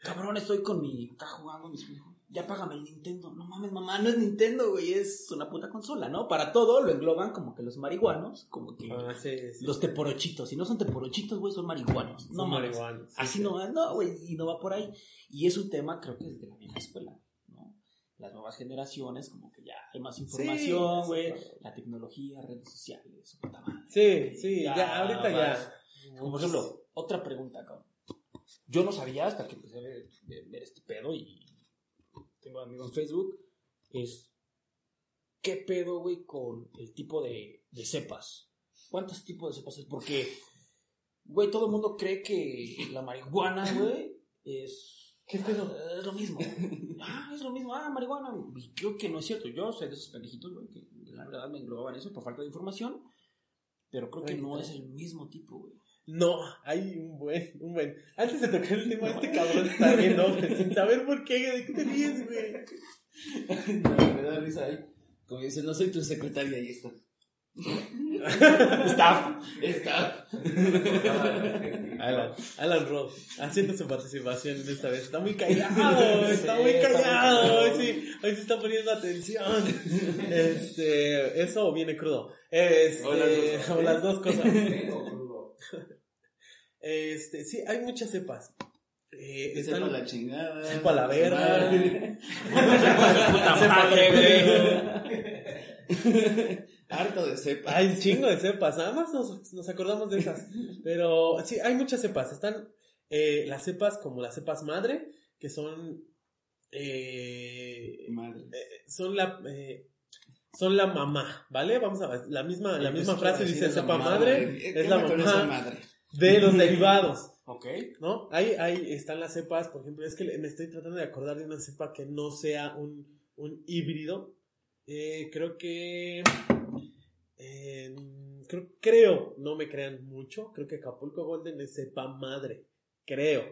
S6: cabrón, estoy con mi. Acá jugando mis hijos. Ya págame el Nintendo. No mames, mamá, no es Nintendo, güey. Es una puta consola, ¿no? Para todo lo engloban como que los marihuanos, como que
S3: Ah, sí, sí.
S6: los teporochitos. Si no son teporochitos, güey, son marihuanos. No
S3: Son
S6: mames.
S3: marihuanos, sí,
S6: Así
S3: sí.
S6: no va, no, güey, y no va por ahí. Y es un tema, creo que es de la vieja escuela, ¿no? Las nuevas generaciones, como que ya hay más información, güey. La tecnología, redes sociales, su puta madre.
S3: Sí, sí, ya,
S6: Ya,
S3: ahorita ya.
S6: Como por ejemplo, otra pregunta, cabrón. Yo no sabía hasta que empecé a ver este pedo y tengo amigos en Facebook. Es, ¿qué pedo, güey, con el tipo de, de cepas? ¿Cuántos tipos de cepas hay? Porque, güey, todo el mundo cree que la marihuana, güey, es...
S3: ¿Qué pedo?
S6: Es lo mismo. Ah, es lo mismo. Ah, marihuana. Y creo que no es cierto. Yo soy de esos pendejitos, güey, que la verdad me englobaban eso por falta de información. Pero creo que no. es el mismo tipo, güey.
S3: No, hay un buen, un buen. Antes de tocar el tema, este cabrón está bien, ¿no? sin saber por qué, de qué te ríes, güey.
S4: Me da risa ahí. Como dice, no soy tu secretaria, ahí está.
S6: Staff.
S4: Está.
S3: Alan, Alan Roth, haciendo su participación en esta vez. Está muy callado, está muy callado. Hoy sí, hoy sí está poniendo atención. Este, eso o viene crudo. Este,
S4: O las dos cosas.
S3: o las dos cosas. Este, sí, hay muchas cepas. Eh,
S4: Que
S3: están-
S4: sepa la chingada.
S3: Sepa la verga.
S4: Madre.
S6: Puta madre, güey.
S4: Harto de cepa.
S3: Hay un chingo de cepas, nada más nos, nos acordamos de esas. Pero sí, hay muchas cepas. Están eh, las cepas como las cepas madre, que son. eh,
S4: Madre.
S3: son la. eh, son la mamá, ¿vale? Vamos a ver. La misma, la misma
S4: que
S3: frase dice
S4: mamá,
S3: madre,
S4: güey.
S3: es
S4: ¿Qué
S3: la mamá
S4: madre?
S3: De los derivados.
S6: Ok.
S3: ¿no? Ahí, ahí están las cepas, por ejemplo, es que me estoy tratando de acordar de una cepa que no sea un, un híbrido. Eh, creo que... eh, creo, creo, no me crean mucho, creo que Acapulco Golden es cepa madre, creo.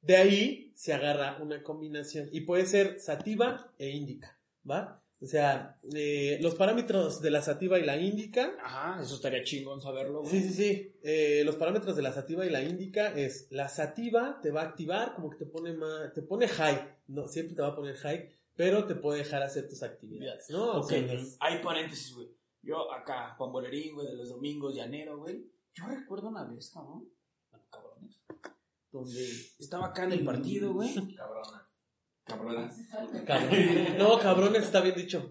S3: De ahí se agarra una combinación y puede ser sativa e índica, ¿va? O sea, eh, los parámetros de la sativa y la índica
S6: Ajá, eso estaría chingón saberlo, güey.
S3: Sí, sí, sí. Eh, los parámetros de la sativa y la índica es la sativa te va a activar, como que te pone más, te pone high, no, siempre te va a poner high, pero te puede dejar hacer tus actividades, ¿no? O
S6: Ok,
S3: sea, no es-
S6: hay paréntesis, güey. Yo acá, Juan Bolerín, güey, de los domingos, llanero, güey. Yo recuerdo una vez, cabrón, bueno, cabrones, donde estaba acá en el partido, güey.
S5: Cabrona.
S4: Cabronas.
S3: cabrón. No, cabrones, está bien dicho.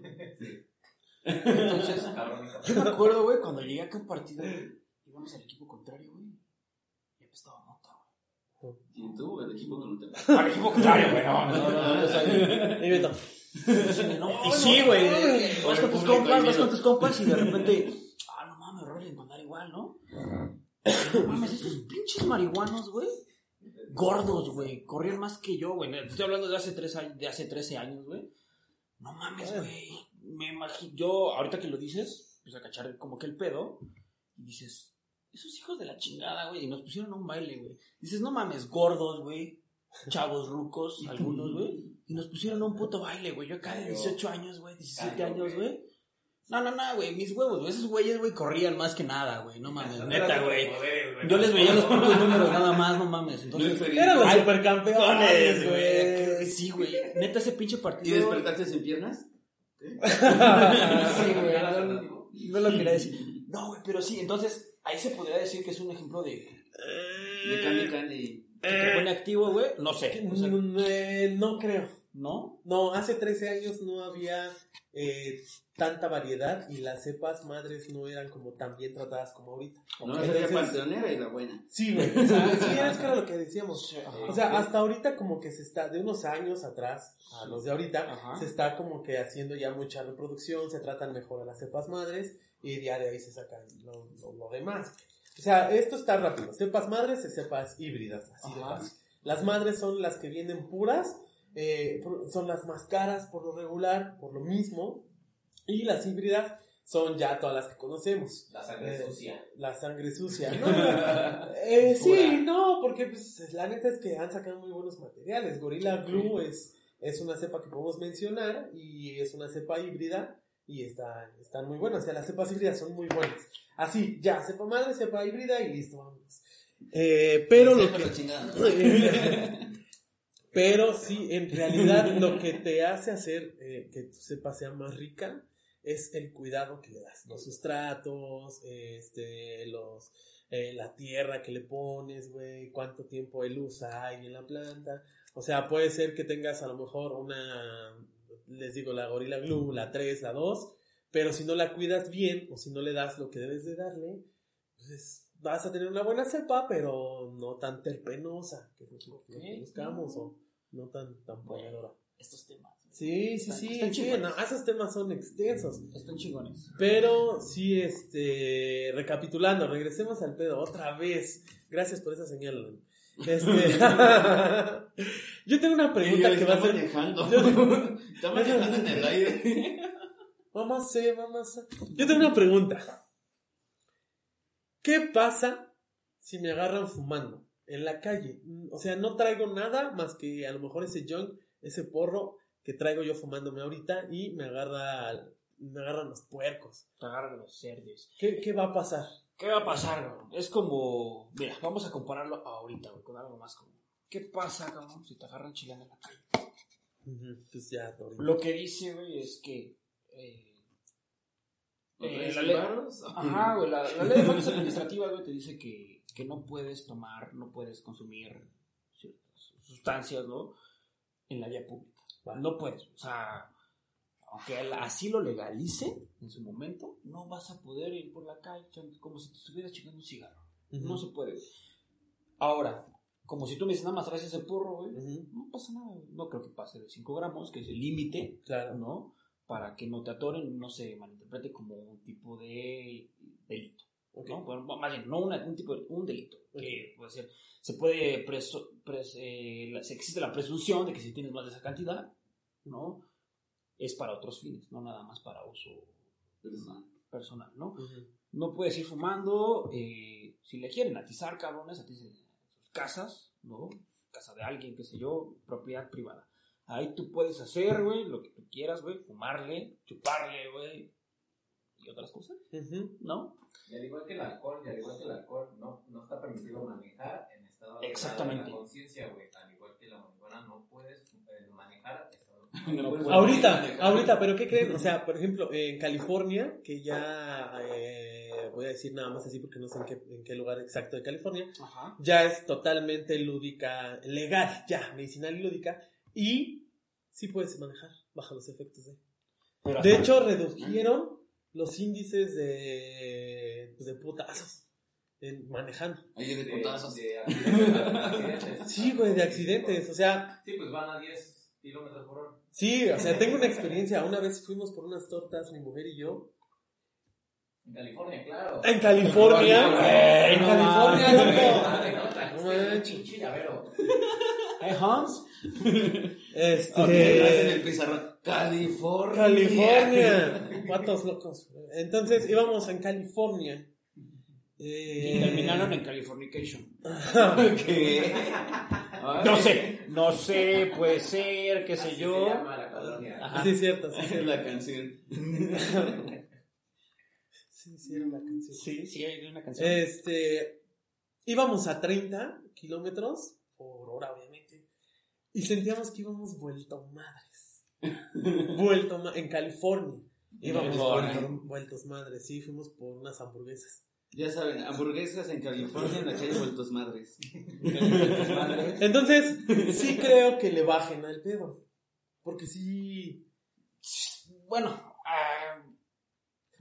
S6: Entonces, yo me acuerdo, güey, cuando llegué acá a un partido, íbamos al equipo contrario, güey. Y apestaba mota, güey.
S4: ¿Y tú, el equipo con el
S6: Al equipo contrario, güey, no, no, no, no, o sea,
S3: Y Beto,
S6: No, y sí, güey. Vas con tus compas, vas con tus compas y de repente, ah, no mames, Rolling, andar igual, ¿no? No mames, estos pinches marihuanos, güey. Gordos, güey. Corrían más que yo, güey. Estoy hablando de hace, tres, años- de hace 13 años, güey. No mames, güey. Me imagino, yo, ahorita que lo dices, empiezo a cachar como que el pedo. Y dices, esos hijos de la chingada, güey. Y nos pusieron a un baile, güey. Dices, no mames, gordos, güey. Chavos rucos, algunos, güey. Y nos pusieron a un puto baile, güey. Yo acá de 18 años, güey, 17
S5: Cayó,
S6: años,
S5: güey.
S6: No, no, no, güey, mis huevos, güey. Esos güeyes, güey, corrían más que nada, güey. No mames, neta, güey. Yo les veía los putos números nada más, no mames. Entonces,
S3: eran los supercampeones, güey.
S6: Sí, güey. Neta, ese pinche
S4: ¿Y
S6: partido.
S4: despertaste sin piernas?
S6: Sí, güey. No, no lo quería decir. No, güey, pero sí, entonces, ahí se podría decir que es un ejemplo de.
S4: De Candy Candy.
S6: que te pone activo, güey. No sé. o sea,
S3: Mm, eh, no creo.
S6: ¿No?
S3: No, hace 13 años no había eh, tanta variedad y las cepas madres no eran como tan bien tratadas como ahorita.
S4: No, esa era panteonera y la buena.
S3: Sí, güey. o sea, sí, es que era lo que decíamos. O sea, hasta ahorita como que se está, de unos años atrás a los de ahorita,
S6: Ajá.
S3: se está como que haciendo ya mucha reproducción, se tratan mejor a las cepas madres y ya de ahí se sacan lo, lo- lo demás. O sea, esto está rápido. Cepas madres y cepas híbridas, así de
S6: Ajá.
S3: fácil. Las madres son las que vienen puras, eh, son las más caras por lo regular, por lo mismo. Y las híbridas son ya todas las que conocemos.
S5: La sangre
S3: Eh,
S5: sucia.
S3: La sangre sucia. No, eh, sí, no, porque pues, la neta es que han sacado muy buenos materiales. Gorilla Glue es, es una cepa que podemos mencionar y es una cepa híbrida y están, están muy buenas. O sea, las cepas híbridas son muy buenas. Así, ya, cepa madre, cepa híbrida y listo, vámonos. Eh, pero lo que... Pero sí, en realidad lo que te hace hacer eh, que tu cepa sea más rica es el cuidado que le das. Los sustratos, este, los, eh, la tierra que le pones, güey, cuánto tiempo de luz hay en la planta. O sea, puede ser que tengas a lo mejor una, les digo, la Gorilla Glue, la 3, la 2, pero si no la cuidas bien o si no le das lo que debes de darle, pues vas a tener una buena cepa, pero no tan terpenosa, que es lo que buscamos, o no tan, tan ponedora.
S6: Estos temas.
S3: Sí, sí,
S6: Están-
S3: sí,
S6: están
S3: sí,
S6: chingones.
S3: no, esos temas son extensos.
S6: Están chingones.
S3: Pero sí, este, recapitulando, regresemos al pedo otra vez. Gracias por esa señal. Este, yo tengo una pregunta que va a
S4: está
S3: ser.
S4: manejando. Está manejando en el aire.
S3: Vamos a hacer, vamos a hacer. Yo tengo una pregunta. ¿Qué pasa si me agarran fumando en la calle? O sea, no traigo nada más que a lo mejor ese junk, ese porro que traigo yo fumándome ahorita y me agarra, me agarran los puercos.
S6: Te agarran los cerdos.
S3: ¿Qué, qué va a pasar?
S6: ¿Qué va a pasar, güey? Es como. Mira, vamos a compararlo ahorita, güey, con algo más común. ¿Qué pasa, cabrón, si te agarran chillando en la calle?
S3: Pues ya.
S6: Lo que dice, güey, es que. eh, eh,
S4: ¿Los
S6: la ley-? Ajá, güey, la, la ley de faltas administrativas, güey, te dice que, que no puedes tomar, no puedes consumir ciertas sustancias, ¿no? En la vía pública. No puedes, o sea, aunque así lo legalice en su momento, no vas a poder ir por la calle como si te estuvieras chingando un cigarro. No se puede. Ahora, como si tú me dices nada más traes ese porro, güey, no pasa nada. güey. No creo que pase de 5 gramos, que es el límite,
S3: Claro.
S6: ¿no? Para que no te atoren, no se malinterprete como un tipo de delito. ¿no? Bueno, más bien, no una- un tipo de, un delito, que puede ser, se puede, preso- pres- eh, la- existe la presunción de que si tienes más de esa cantidad, ¿no? Es para otros fines, no nada más para uso personal, personal ¿no? No puedes ir fumando, eh, si le quieren atizar, cabrones, aticen sus casas, ¿no? Casa de alguien, qué sé yo, propiedad privada. Ahí tú puedes hacer, güey, lo que tú quieras, güey, fumarle, chuparle, güey, y otras cosas,
S3: Ujú.
S6: ¿no?
S5: Y al igual que el alcohol, y al igual que el alcohol, no, no está permitido manejar en estado de
S6: Exactamente.
S5: la conciencia, güey. Al igual que la marihuana, no puedes eh, manejar estado
S6: No puedes
S3: Ahorita,
S6: manejar.
S3: ahorita, pero ¿qué creen? O sea, por ejemplo, en California, que ya eh, voy a decir nada más así porque no sé en qué, en qué lugar exacto de California,
S6: Ajá.
S3: ya es totalmente lúdica, legal, ya, medicinal y lúdica, y sí puedes manejar bajo los efectos de...
S6: Pero
S3: De
S6: hasta-
S3: hecho, redujeron los índices de, pues, de putazos en- manejando.
S4: Ahí de
S5: de,
S4: putazos.
S5: de accidentes.
S3: Sí, güey, de accidentes, o sea,
S5: Sí, pues van a 10 kilómetros por hora.
S3: sí, o sea, tengo una experiencia. Una vez fuimos por unas tortas, mi mujer y yo,
S5: En California, claro.
S3: En California,
S6: Güey,
S3: en
S6: no
S3: California.
S5: No
S3: No manches.
S6: ¿Eh, Hans?
S3: Este,
S4: el pizarrón. California.
S3: California. Patos locos. Entonces íbamos en California. Eh,
S6: Y terminaron en Californication. No sé, no sé, puede ser, qué sé
S5: Así
S6: yo.
S5: Se llama la colonia.
S6: Ajá.
S3: Sí, es cierto, sí, es
S4: la canción.
S3: Sí, sí, era canción.
S6: Sí, sí, hay una canción.
S3: Este, íbamos a 30 kilómetros por hora, obviamente. Y sentíamos que íbamos vuelto madres. vuelto ma- en California. Íbamos vuelto- vueltos madres, sí, fuimos por unas hamburguesas.
S4: Ya saben, hamburguesas en California en la calle Vueltos Madres.
S3: Entonces, sí creo que le bajen al pedo. Porque sí.
S6: Bueno, ah,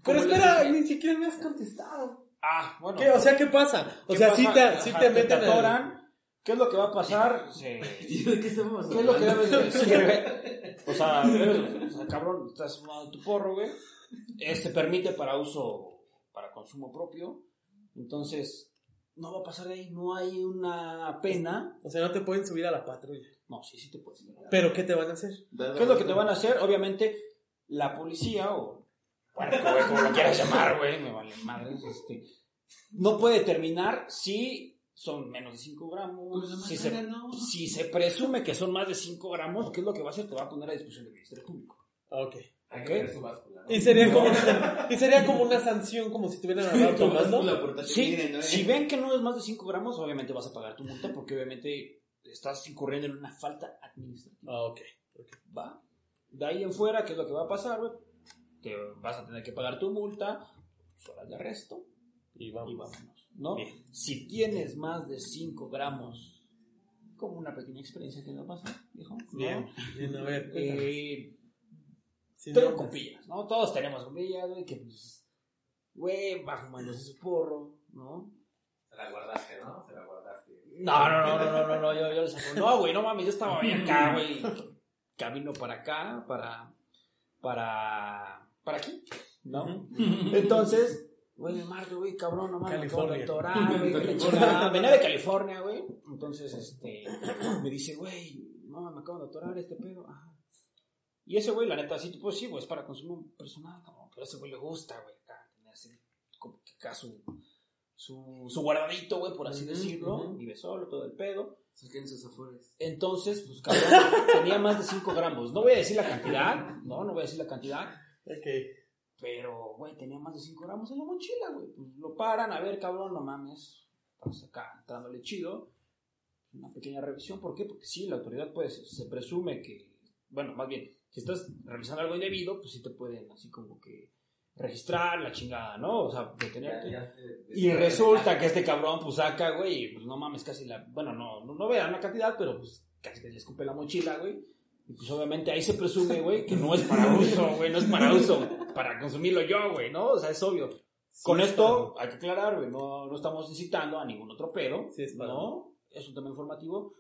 S3: Pero espera, ni siquiera me has contestado.
S6: Ah, bueno.
S3: ¿Qué? O sea, ¿qué pasa? O
S6: ¿qué
S3: sea, sí te, sí te meten
S6: te
S3: al-
S6: atoran. ¿Qué es lo que va a pasar? Se-
S4: ¿Y de qué estamos
S6: ¿Qué es lo que debes de decir, güey? O sea, debes- o sea, cabrón, estás fumando tu porro, güey. Este permite para uso, para consumo propio. Entonces, no va a pasar de ahí. No hay una pena.
S3: O sea, no te pueden subir a la patrulla.
S6: No, sí, sí te puedes.
S3: Pero ¿qué te van a hacer?
S6: ¿Qué es lo que te van a hacer? Obviamente, la policía o. Bueno, güey, como lo quieras llamar, güey, me vale madres. Este, no puede determinar si son menos de 5 gramos.
S4: Pues
S6: Si se,
S4: no.
S6: si se presume que son más de 5 gramos, ¿qué es lo que va a hacer? Te va a poner a disposición del Ministerio Público.
S3: Ok.
S5: Hay
S6: Ok.
S5: que ver su báscula. ¿no?
S3: Y sería como una, y sería como una sanción, como si te hubieran agarrado
S4: Tu
S3: tomando.
S6: Sí, si ven que no es más de 5 gramos, obviamente vas a pagar tu multa porque obviamente estás incurriendo en una falta administrativa.
S3: Ah, ok.
S6: Va. De ahí en fuera, ¿qué es lo que va a pasar, güey? Te vas a tener que pagar tu multa, tus horas de arresto
S3: Y
S6: y
S3: vamos.
S6: vámonos, ¿no?
S3: Bien.
S6: Si tienes más de 5 gramos, como una pequeña experiencia que nos pasa, viejo. ¿no?
S3: Bien. Bien, a ver.
S6: Eh, tengo
S3: nombres.
S6: compillas, ¿no? Todos tenemos compillas, güey, que pues, güey, va fumándose su porro, ¿no?
S5: Se la guardaste, ¿no? Se la guardaste.
S6: No, no, no, no, no, no, no, yo, yo les saco. No, güey, no mames, yo estaba bien acá, güey. Camino para acá, para. Para. Para aquí, ¿no? Entonces, güey, me marca, güey, cabrón, no mames, me acabo de
S3: California.
S6: atorar, güey. Venía de California, güey. Entonces, este. Me dice, güey, no, me acabo de atorar este pedo. Ajá. Y ese güey, la neta, sí, pues sí, güey, es para consumo personal, cabrón. Pero a ese güey le gusta, güey, acá, tener así, como que acá su. Su, su guardadito, güey, por así decirlo.
S3: ujú.
S6: Vive solo, todo el pedo.
S4: Sus afores.
S6: Entonces, pues cabrón, tenía más de 5 gramos. No voy a decir la cantidad, no, no voy a decir la cantidad,
S3: Ok.
S6: Pero, güey, tenía más de 5 gramos en la mochila, güey. Pues lo paran, a ver, cabrón, no mames. Estamos acá entrándole chido. Una pequeña revisión, ¿por qué? Porque sí, la autoridad, pues, se presume que, bueno, más bien, si estás realizando algo indebido, pues sí te pueden así como que registrar la chingada, ¿no? O sea, detenerte.
S5: Ya- ya te-
S6: Y resulta que este cabrón, pues saca, güey, pues no mames, casi la. Bueno, no, no, no vean una cantidad, pero pues casi que le escupe la mochila, güey. Y pues obviamente ahí se presume, güey, que no es para uso, güey, no es para uso, para consumirlo yo, güey, ¿no? O sea, es obvio. Con
S3: Sí,
S6: esto, hay que aclarar, güey, no, no estamos incitando a ningún otro pedo,
S3: Sí, es para-
S6: ¿no? Es un tema informativo.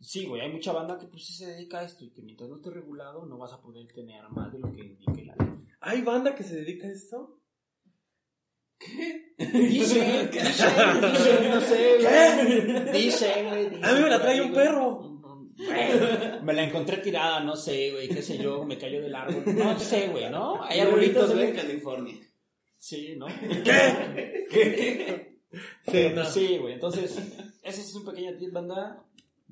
S6: Sí, güey, hay mucha banda que pues sí se dedica a esto y que mientras no esté regulado no vas a poder tener más de lo que indique la ley.
S3: ¿Hay banda que se dedica a esto?
S6: Dice, dice, dice, no sé, güey. Dice, güey.
S3: A mí me la trae un perro.
S6: Güey, Me la encontré tirada, no sé, güey, qué sé yo, me cayó del árbol. No sé, güey, ¿no? Hay
S4: arbolitos
S6: arbolitos,
S4: en
S6: güey.
S4: California.
S6: Sí, ¿no?
S3: Sí, no.
S6: Sí, güey, entonces, ese es un pequeño tip, banda.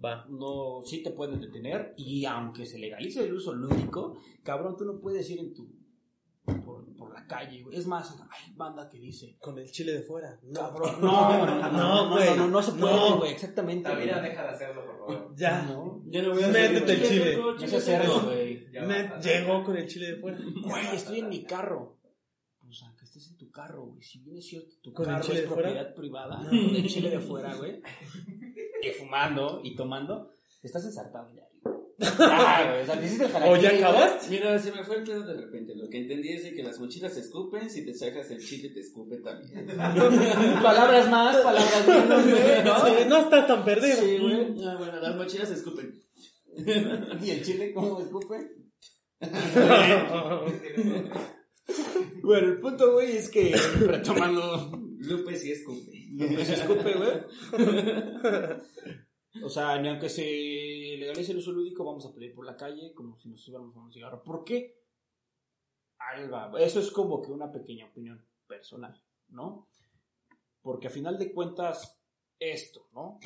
S3: Va.
S6: No, sí te pueden detener y aunque se legalice el uso lúdico, cabrón, tú no puedes ir en tu, calle, güey. Es más, hay banda que dice,
S3: Con el chile de fuera. No,
S6: cabrón, no, no, no, no, no,
S3: güey.
S6: no, no se puede,
S3: No.
S6: güey, exactamente.
S5: También
S6: güey.
S5: deja de hacerlo, por favor.
S3: Ya.
S6: No,
S4: Yo no voy a
S3: Métete el chile.
S6: no se hacerlo, güey.
S3: Llegó con el chile de fuera.
S6: Güey, estoy en mi carro. Pues aunque estés en tu carro, güey. Si bien es cierto, tu
S3: ¿Con el
S6: carro es
S3: de fuera?
S6: propiedad privada, con el chile de fuera, güey. Y fumando y tomando, estás ensartado ya. Güey. O sea, te hiciste el
S3: ¿O
S6: jalaquín,
S3: ya acabaste?
S4: Mira, se me fue el pedo de repente. Lo que entendí es de que las mochilas se escupen, si te sacas el chile te escupen también.
S6: Palabras más, palabras menos, güey, ¿no?
S3: Sí, no estás tan perdido.
S6: Sí, güey.
S4: Ah, bueno, las mochilas se escupen.
S6: ¿Y el chile cómo escupe? Bueno, el punto, güey, es que retomando
S4: Lupe sí escupe.
S6: que se escupe, güey. O sea, ni aunque se legalice el uso lúdico, vamos a pedir por la calle como si nos estuviéramos fumando un cigarro. ¿Por qué? Va. Eso es como que una pequeña opinión personal, ¿no? Porque a final de cuentas, esto, ¿no?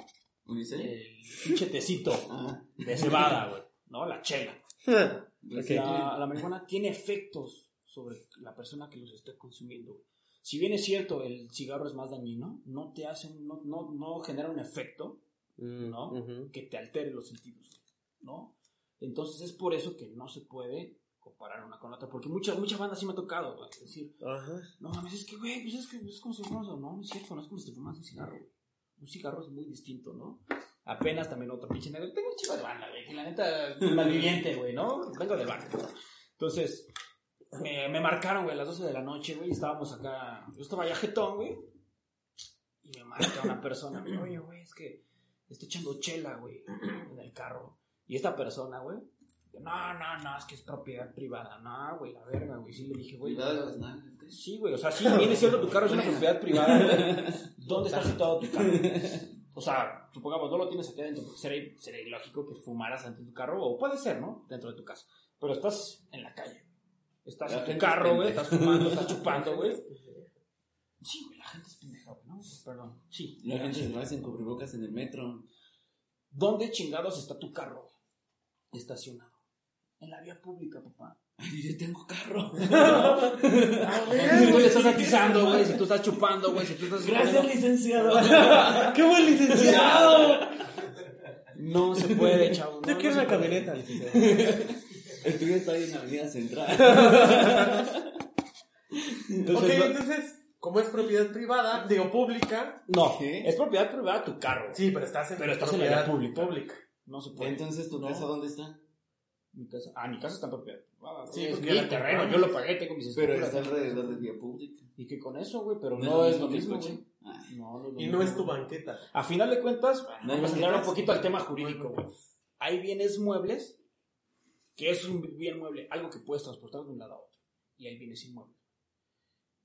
S4: ¿Dice?
S6: El pinche tecito
S4: Ah,
S6: de cebada, güey, ¿no? La chela.
S4: pues
S6: La, la marihuana tiene efectos sobre la persona que los esté consumiendo. güey. Si bien es cierto, el cigarro es más dañino, no te hace, no, no, no genera un efecto ¿No?
S3: Ujú.
S6: que te altere los sentidos, ¿no? Entonces es por eso que no se puede comparar una con otra, porque mucha, mucha banda sí me ha tocado, güey, decir,
S3: Ajá.
S6: no mames, es que, güey, pues es que es como si fumas, no, no es cierto, no es como si te fumas un cigarro, güey. Un cigarro es muy distinto, ¿no? Apenas también otro pinche negro. Tengo un chico de banda, güey, que la neta, malviviente, güey, ¿no? Vengo del barco. Entonces, me, me marcaron, güey, a las 12 de la noche, güey, estábamos acá, yo estaba ya jetón, güey, y me marca una persona, oye, güey, es que estoy echando chela, güey, en el carro. Y esta persona, güey, no, no, no, es que es propiedad privada. No, güey, la verga, güey. Sí le dije, güey. Sí, güey, o sea, sí, viene siendo tu carro, es una propiedad privada, güey. ¿Dónde está situado tu carro? O sea, supongamos, no lo tienes aquí adentro, porque sería, sería ilógico que fumaras ante tu carro, o puede ser, ¿no? Dentro de tu casa. Pero estás en la calle. Estás en tu carro, güey, estás fumando, estás chupando, güey. Sí, güey, la gente es pendeja, güey. Perdón. Sí,
S4: gente lo hace en cubrebocas en el metro.
S6: ¿Dónde chingados está tu carro estacionado? En la vía pública, papá.
S4: Ay, yo tengo carro.
S6: Si tú le estás atizando, güey, si tú estás chupando, güey, si tú estás...
S4: Gracias, licenciado.
S3: ¡Qué buen licenciado!
S6: No se puede, chavo.
S3: Yo
S6: no,
S3: quiero
S6: no
S3: una camioneta, licenciado.
S4: El tuyo está ahí en la avenida central.
S6: Entonces,
S3: ok,
S6: no-
S3: entonces, como es propiedad privada, digo pública.
S6: No,
S4: ¿Qué?
S6: es propiedad privada tu carro.
S3: Sí, pero estás en
S6: Pero estás en la
S3: propiedad
S6: vía pública. No se puede.
S4: Entonces, ¿tu
S6: No.
S4: casa dónde está?
S6: Mi casa, ah, mi casa está en propiedad privada.
S3: Sí,
S6: Sí, es
S3: porque
S6: mi
S3: la
S6: terreno,
S3: compramos.
S6: yo lo pagué, tengo mis
S4: Pero está alrededor de vía pública.
S6: Y que con eso, güey, pero
S4: ¿No
S6: no,
S4: es lo
S6: mismo, güey. No, no
S3: Y no es tu banqueta.
S6: A final de cuentas, vamos a un poquito al tema jurídico, güey. Hay bienes muebles, que es un bien mueble, algo que puedes transportar de un lado a otro. Y hay bienes inmuebles.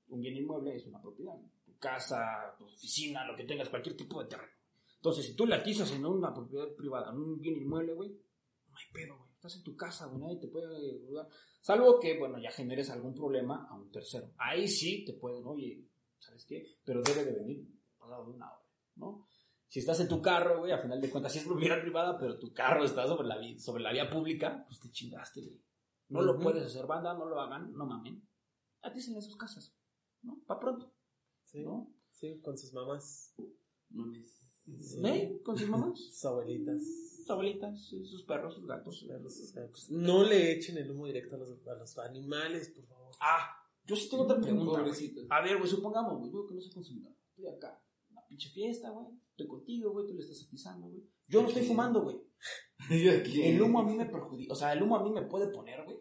S6: Un bien inmueble es una propiedad. Tu casa, tu oficina, lo que tengas, cualquier tipo de terreno. Entonces, si tú le atizas en una propiedad privada, en un bien inmueble, güey, no hay pedo, güey. Estás en tu casa, güey, nadie te puede ayudar. Salvo que, bueno, ya generes algún problema a un tercero. Ahí sí te pueden, oye, ¿sabes qué? Pero debe de venir pagado de una hora, ¿no? Si estás en tu carro, güey, a final de cuentas sí es propiedad privada, pero tu carro está sobre la, vi- sobre la vía pública, pues te chingaste, güey. No lo puedes hacer, banda, no lo hagan, no mamen. Atícenle a sus casas, ¿no? Pa' pronto,
S3: Sí,
S6: ¿no?
S3: sí, con sus mamás.
S4: Mames.
S3: Sí.
S6: ¿Eh? Con sus mamás,
S3: Sus abuelitas.
S6: sus abuelitas, sus perros, sus gatos.
S3: perros, sus gatos. No le echen el humo directo a los, a los animales, por favor.
S6: Ah, yo sí tengo otra pregunta, güey.
S4: Pobrecito.
S6: A ver, güey, supongamos, güey, yo que no soy consumidor. Estoy acá, una pinche fiesta, güey. Estoy contigo, güey, tú le estás atizando, güey. Yo no estoy fumando, güey. El humo a mí me perjudica. O sea, el humo a mí me puede poner, güey.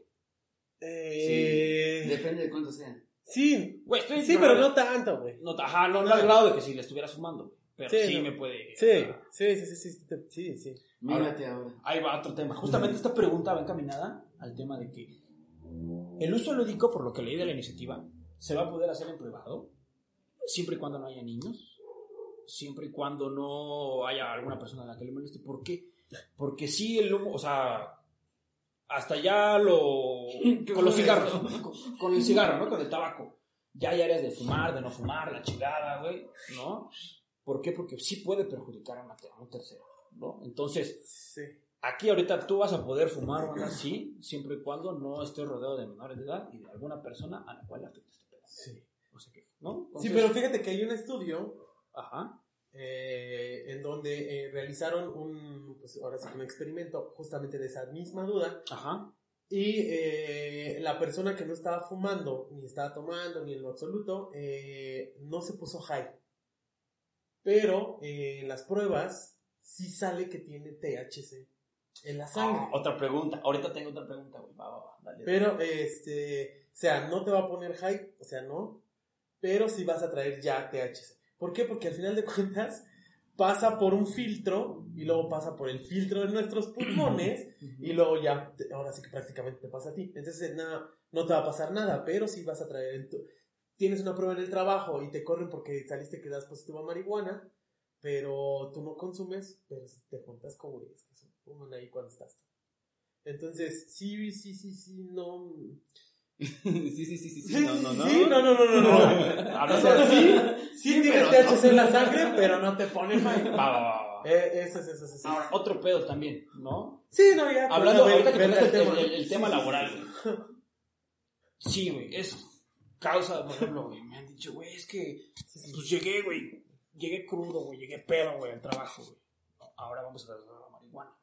S3: Eh,
S4: Depende de cuánto sea.
S3: Sí,
S6: Güey, estoy.
S3: sí, pero no tanto, güey.
S6: No, ajá, no, no al grado de que si le estuvieras fumando, güey. Pero sí,
S3: Sí, no.
S6: me puede.
S3: Sí, sí, sí, sí, sí, sí, sí, sí.
S4: Mírate ahora.
S6: Ahí va otro tema. Justamente esta pregunta va encaminada al tema de que el uso lúdico, por lo que leí de la iniciativa, se va a poder hacer en privado. siempre y cuando no haya niños, siempre y cuando no haya alguna persona a la que le moleste. ¿Por qué? Porque sí, el humo, o sea, hasta ya lo. con los cigarros, con, con el cigarro, ¿no? Con el tabaco. Ya hay áreas de fumar, de no fumar, la chingada, güey, ¿no? ¿Por qué? Porque sí puede perjudicar a, una ter- a un tercero, ¿no? Entonces,
S3: Sí.
S6: Aquí ahorita tú vas a poder fumar, banda, sí, siempre y cuando no estés rodeado de menores de edad y de alguna persona a la cual le afecte este pedo.
S3: Sí.
S6: O sea que, ¿no?
S3: Sí, pero fíjate que hay un estudio
S6: Ajá.
S3: Eh, en donde eh, realizaron un, pues ahora sí un experimento justamente de esa misma duda
S6: Ajá.
S3: y eh, la persona que no estaba fumando, ni estaba tomando, ni en lo absoluto, no se puso high. Pero en las pruebas sí sale que tiene THC en la sangre.
S6: Ah, otra pregunta. Ahorita tengo otra pregunta, güey. Va, va, va. Dale.
S3: Pero, este, o sea, no te va a poner high, o sea, no, pero sí vas a traer ya THC. ¿Por qué? Porque al final de cuentas pasa por un filtro y luego pasa por el filtro de nuestros pulmones y luego ya, te- ahora sí que prácticamente te pasa a ti. Entonces, nada, no te va a pasar nada, pero sí vas a traer, en tu- tienes una prueba en el trabajo y te corren porque saliste que das positivo a marihuana, pero tú no consumes, pero te juntas con güeyes que se fuman ahí cuando estás. Entonces, sí, sí, sí, sí, no.
S4: Sí, sí, sí, sí, sí,
S3: Sí,
S4: no, no, no.
S3: sí, no, no, no, no, no. O sea,
S6: de-
S3: sí, sí tienes THC en la sangre, pero no te pone high.
S6: Va, va, va, va.
S3: Eh, eso es, eso es, eso es.
S6: Ahora, otro pedo también, ¿no?
S3: Sí, no, ya.
S6: Hablando
S3: pues,
S6: ahorita que el,
S3: tema.
S6: el- el tema laboral, güey. Sí, güey, es causa, por ejemplo, güey, me han dicho, güey, es que pues llegué, güey, llegué crudo, güey, llegué pedo, güey, al trabajo, güey. Ahora vamos a dar la marihuana.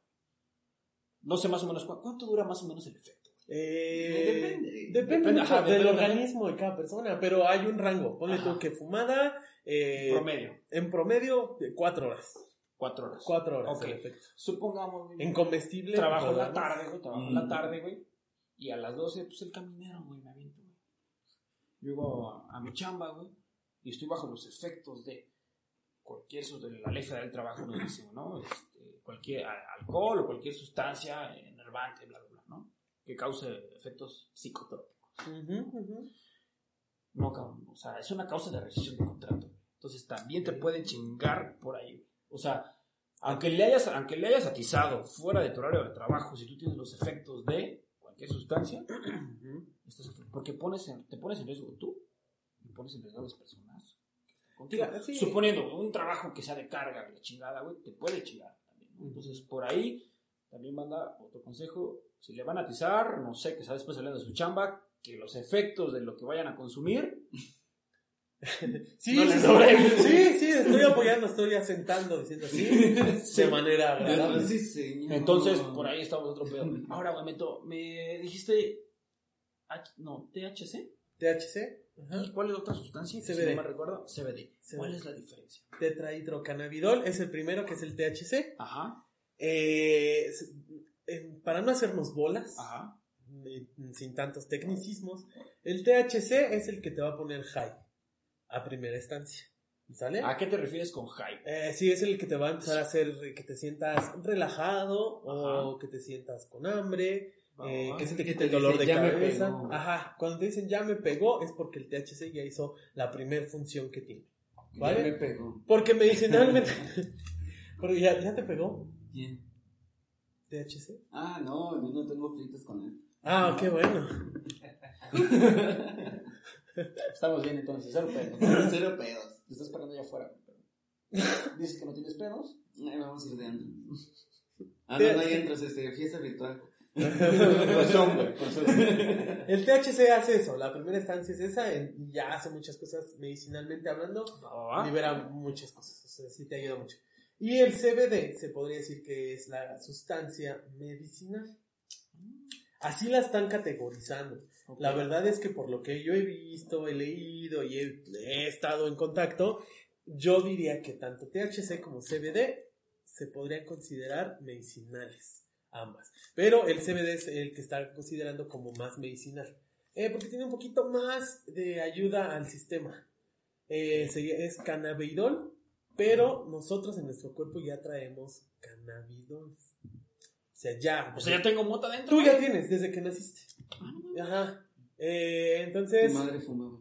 S6: No sé más o menos cu- cuánto dura más o menos el efecto.
S3: Eh,
S4: Depende.
S3: Depende,
S6: Depende,
S3: mucho
S6: ajá,
S3: del organismo de cada persona, pero hay un rango. Ponle tú que fumada, eh,
S6: Promedio,
S3: en promedio, de cuatro horas.
S6: cuatro horas.
S3: Cuatro horas,
S6: Ok.
S3: en efecto.
S6: Supongamos, güey,
S3: En comestible.
S6: trabajo en la
S3: podamos-
S6: tarde, güey, trabajo en la tarde, güey. Y a las 12, pues el caminero, güey, me aviento, güey. Llego a, a mi chamba, güey, y estoy bajo los efectos de cualquier, su- de la ley federal del trabajo, nos dice, ¿no? Este, cualquier alcohol o cualquier sustancia enervante, bla, bla, bla, ¿no? Que cause efectos psicotrópicos.
S3: Ujú, ujú.
S6: No, cabrón, o sea, es una causa de rescisión de contrato. Entonces también te pueden chingar por ahí. O sea, aunque le hayas, aunque le hayas atizado fuera de tu horario de trabajo, si tú tienes los efectos de cualquier sustancia, estás afectado. porque pones en- te pones en riesgo tú y pones en riesgo a las personas contigo.
S3: Claro, sí.
S6: Suponiendo un trabajo que sea de carga, de chingada, güey, te puede chingar también. ¿no? Entonces, por ahí también manda otro consejo. Si le van a atizar, no sé, que sea después saliendo de su chamba, que los efectos de lo que vayan a consumir
S3: Sí,
S6: No
S3: sí, sí, estoy apoyando, estoy asentando, diciendo así, de manera agradable.
S4: Sí, señor.
S6: Entonces, por ahí estamos otro pedo. Ahora, güey, Meto, me dijiste. H- no, THC.
S3: THC, ajá.
S6: ¿Y cuál es la otra sustancia?
S3: CBD.
S6: Si no me recuerdo, CBD. ¿Cuál
S3: CBD.
S6: es la diferencia?
S3: tetrahidrocannabidol es el primero, que es el THC.
S6: Ajá,
S3: Eh, eh, para no hacernos bolas,
S6: ajá.
S3: eh, sin tantos tecnicismos, el THC es el que te va a poner high a primera instancia. ¿Sale?
S6: ¿A qué te refieres con hype?
S3: Eh, sí, es el que te va a empezar a hacer que te sientas relajado o que te sientas con hambre, eh,
S6: Ah,
S3: que se te quite
S4: te
S3: el dolor de
S4: "Ya
S3: cabeza.
S4: pegó".
S3: Ajá, cuando te dicen ya me pegó es porque el THC ya hizo la primera función que tiene.
S4: Ya
S3: ¿Vale?
S4: me pegó.
S3: Porque medicinalmente... porque ya, ya te pegó
S4: ¿Quién?
S3: THC.
S4: Ah, no, yo no tengo pleitos con él.
S3: Ah, qué bueno.
S6: Estamos bien entonces, cero pedos.
S4: Cero pedos.
S6: Te estás parando allá afuera. Dices que no tienes pedos.
S4: Ahí vamos a ir de antro. Ah, no, no hay entros, este, fiesta virtual.
S6: Pues pues.
S3: El THC hace eso, la primera instancia es esa, ya hace muchas cosas medicinalmente hablando,
S6: Ah,
S3: libera muchas cosas, o sea, sí te ayuda mucho. Y el CBD se podría decir que es la sustancia medicinal. Así la están categorizando. La verdad es que por lo que yo he visto, he leído y he, he estado en contacto, yo diría que tanto THC como CBD se podrían considerar medicinales, ambas. Pero el CBD es el que está considerando como más medicinal, eh, porque tiene un poquito más de ayuda al sistema. Eh, es cannabidol, pero nosotros en nuestro cuerpo ya traemos cannabidol. O sea, ya.
S6: O sea, ya tengo mota dentro.
S3: Tú ya tienes desde que naciste. Ajá. Eh,
S4: Tu
S3: entonces.
S4: madre fumaba.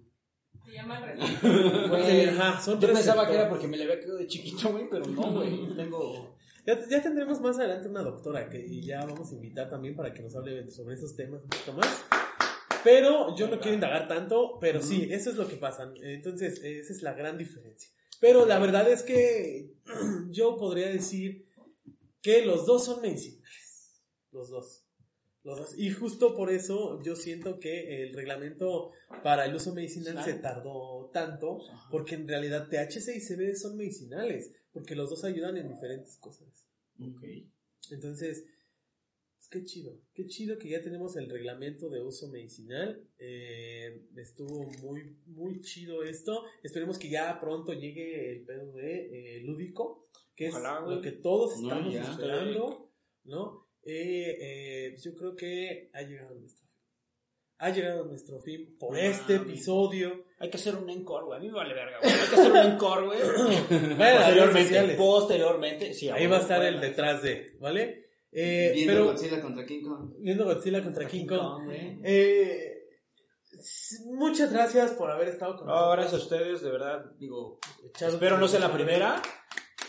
S2: Se llama.
S6: Güey,
S3: Ajá, son
S6: yo pensaba que era porque me le había quedado de chiquito, güey, pero no, güey. Tengo.
S3: Ya, ya tendremos más adelante una doctora que y ya vamos a invitar también para que nos hable sobre esos temas un poquito más. Pero yo no quiero indagar tanto, pero sí, eso es lo que pasa. Entonces, esa es la gran diferencia. Pero la verdad es que yo podría decir que los dos son medicinales. Los dos. Los dos. Y justo por eso yo siento que el reglamento para el uso medicinal se tardó tanto, porque en realidad THC y CBD son medicinales, porque los dos ayudan en diferentes cosas.
S6: Ok.
S3: Entonces, qué chido, qué chido que ya tenemos el reglamento de uso medicinal. Eh, estuvo muy, muy chido esto. Esperemos que ya pronto llegue el pedo de eh, lúdico, que
S6: Ojalá,
S3: es
S6: güey.
S3: lo que todos
S4: No,
S3: estamos
S4: ya.
S3: esperando, ¿no? Eh, eh, yo creo que ha llegado nuestro fin. Ha llegado nuestro fin por este episodio.
S6: Hay que hacer un encore, güey. A mí me vale verga, güey. Hay que hacer un encore, güey. Posteriormente. Posteriormente. Sí,
S3: Ahí va a estar el detrás de, ¿vale? Eh,
S4: Viendo
S3: pero
S4: Godzilla contra King Kong.
S3: viendo Godzilla contra King Kong. Eh, s- muchas gracias por haber estado con
S6: No, gracias a ustedes, de verdad. Digo, espero no sea la primera.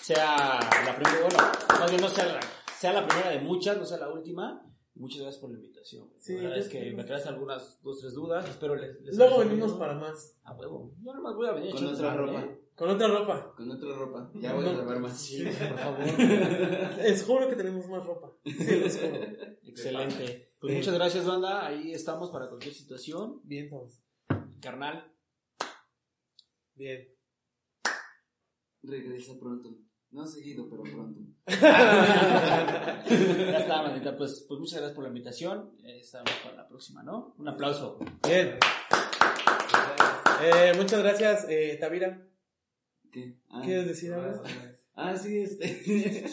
S6: Sea la primera, bueno, más bien no sea la, sea la primera de muchas, no sea la última. Muchas gracias por la invitación.
S3: Sí,
S6: la verdad es que me traes algunas dos, tres dudas. Espero les. les
S3: Luego venimos para más.
S6: A huevo. Yo nomás voy a venir
S4: Con
S6: desmadre,
S4: ropa.
S6: ¿Eh?
S3: Con otra ropa.
S4: Con otra ropa. Ya voy a grabar más.
S6: Sí, por favor.
S3: Les juro que tenemos más ropa. Sí, les juro.
S6: Excelente. Pues
S3: Eh.
S6: muchas gracias, banda. Ahí estamos para cualquier situación.
S3: Bien, Thomas.
S6: Carnal.
S3: Bien.
S4: Regresa pronto. No seguido, pero pronto.
S6: ya está, bandita. Pues, pues muchas gracias por la invitación. Eh, Estamos para la próxima, ¿no? Un aplauso.
S3: Bien. Eh, muchas gracias, eh, Tavira.
S4: ¿Qué? Ah.
S3: ¿Quieres decir algo?
S4: Ah, sí, este.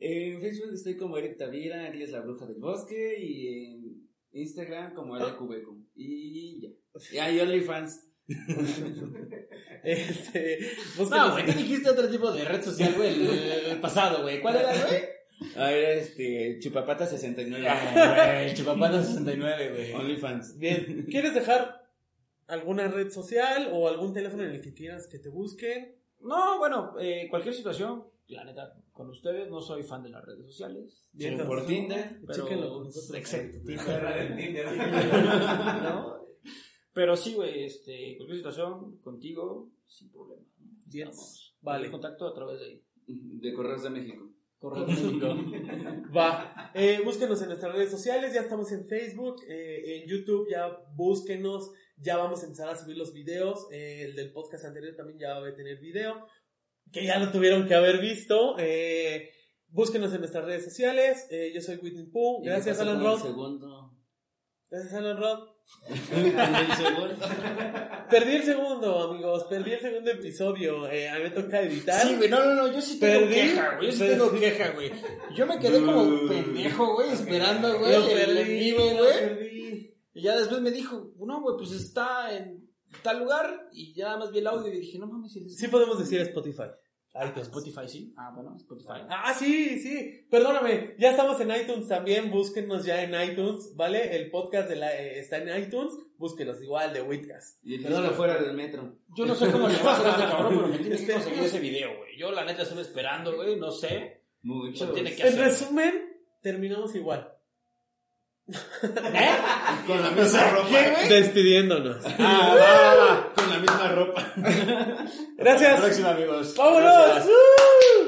S4: en Facebook estoy como Eric Tavira, Ariel es la bruja del bosque, y en Instagram como Eric Cubeco. Y ya. Y hay OnlyFans.
S3: Este,
S6: No,
S3: búsquenos
S6: güey, tú dijiste otro tipo de red social, güey, el, el pasado, güey. ¿Cuál era, güey?
S4: Ah, era este. Chupapata 69.
S6: Ah, güey, Chupapata 69, güey.
S4: OnlyFans.
S3: Bien. ¿Quieres dejar alguna red social o algún teléfono en el que quieras que te busquen?
S6: No, bueno, eh, cualquier situación, la neta, con ustedes, no soy fan de las redes sociales.
S3: Bien,
S4: Solo por Tinder.
S6: Pero, exacto,
S5: Tinder.
S6: ¿no? Pero sí, güey, este, cualquier situación contigo, sin problema.
S3: Bien, vale.
S6: en contacto a través de
S4: De Correos de México.
S6: correo electrónico.
S3: Va. Eh, búsquenos en nuestras redes sociales, ya estamos en Facebook, eh, en YouTube, ya búsquenos, ya vamos a empezar a subir los videos. eh, el del podcast anterior también ya va a tener video, que ya lo tuvieron que haber visto. eh, búsquenos en nuestras redes sociales. eh, yo soy Whitney Pooh.
S4: ¿Y qué
S3: Gracias, Alan
S4: el
S3: Rod.
S4: segundo.
S3: Gracias, Alan Rod.
S4: el.
S3: Perdí el segundo, amigos. Perdí el segundo episodio. Eh, a mí me toca editar.
S6: Sí, güey, no, no, no, yo sí tengo
S3: Perdí.
S6: queja, güey, yo sí
S3: Perdí.
S6: tengo queja, güey. Yo me quedé como pendejo, güey, esperando, güey,
S3: Lo
S6: el
S3: perdí,
S6: vivo, güey. Y ya después me dijo, no, güey, pues está en tal lugar. Y ya nada más vi el audio y dije, no mames, si
S3: Sí podemos decir Spotify. iTunes.
S6: Spotify, sí. Ah, bueno, Spotify.
S3: Ah, sí, sí. Perdóname. Ya estamos en iTunes también. Búsquenos ya en iTunes, ¿vale? El podcast de la, eh, está en iTunes. Búsquenos igual de Witcast.
S4: Y el
S3: Perdón.
S4: disco fuera del metro.
S6: Yo no sé cómo le va a hacer este cabrón, pero me tiene que conseguir ese video, güey. Yo la neta estuve esperando, güey, no sé.
S4: Mucho.
S6: Tiene que
S3: En
S6: hacer.
S3: resumen, terminamos igual.
S6: ¿Eh?
S4: Con la misma ropa.
S3: Despidiéndonos.
S6: Ah, va, va, va.
S4: Con la misma ropa.
S3: Gracias.
S6: Próxima, amigos.
S3: ¡Vámonos!
S6: Gracias.
S3: ¡Uh!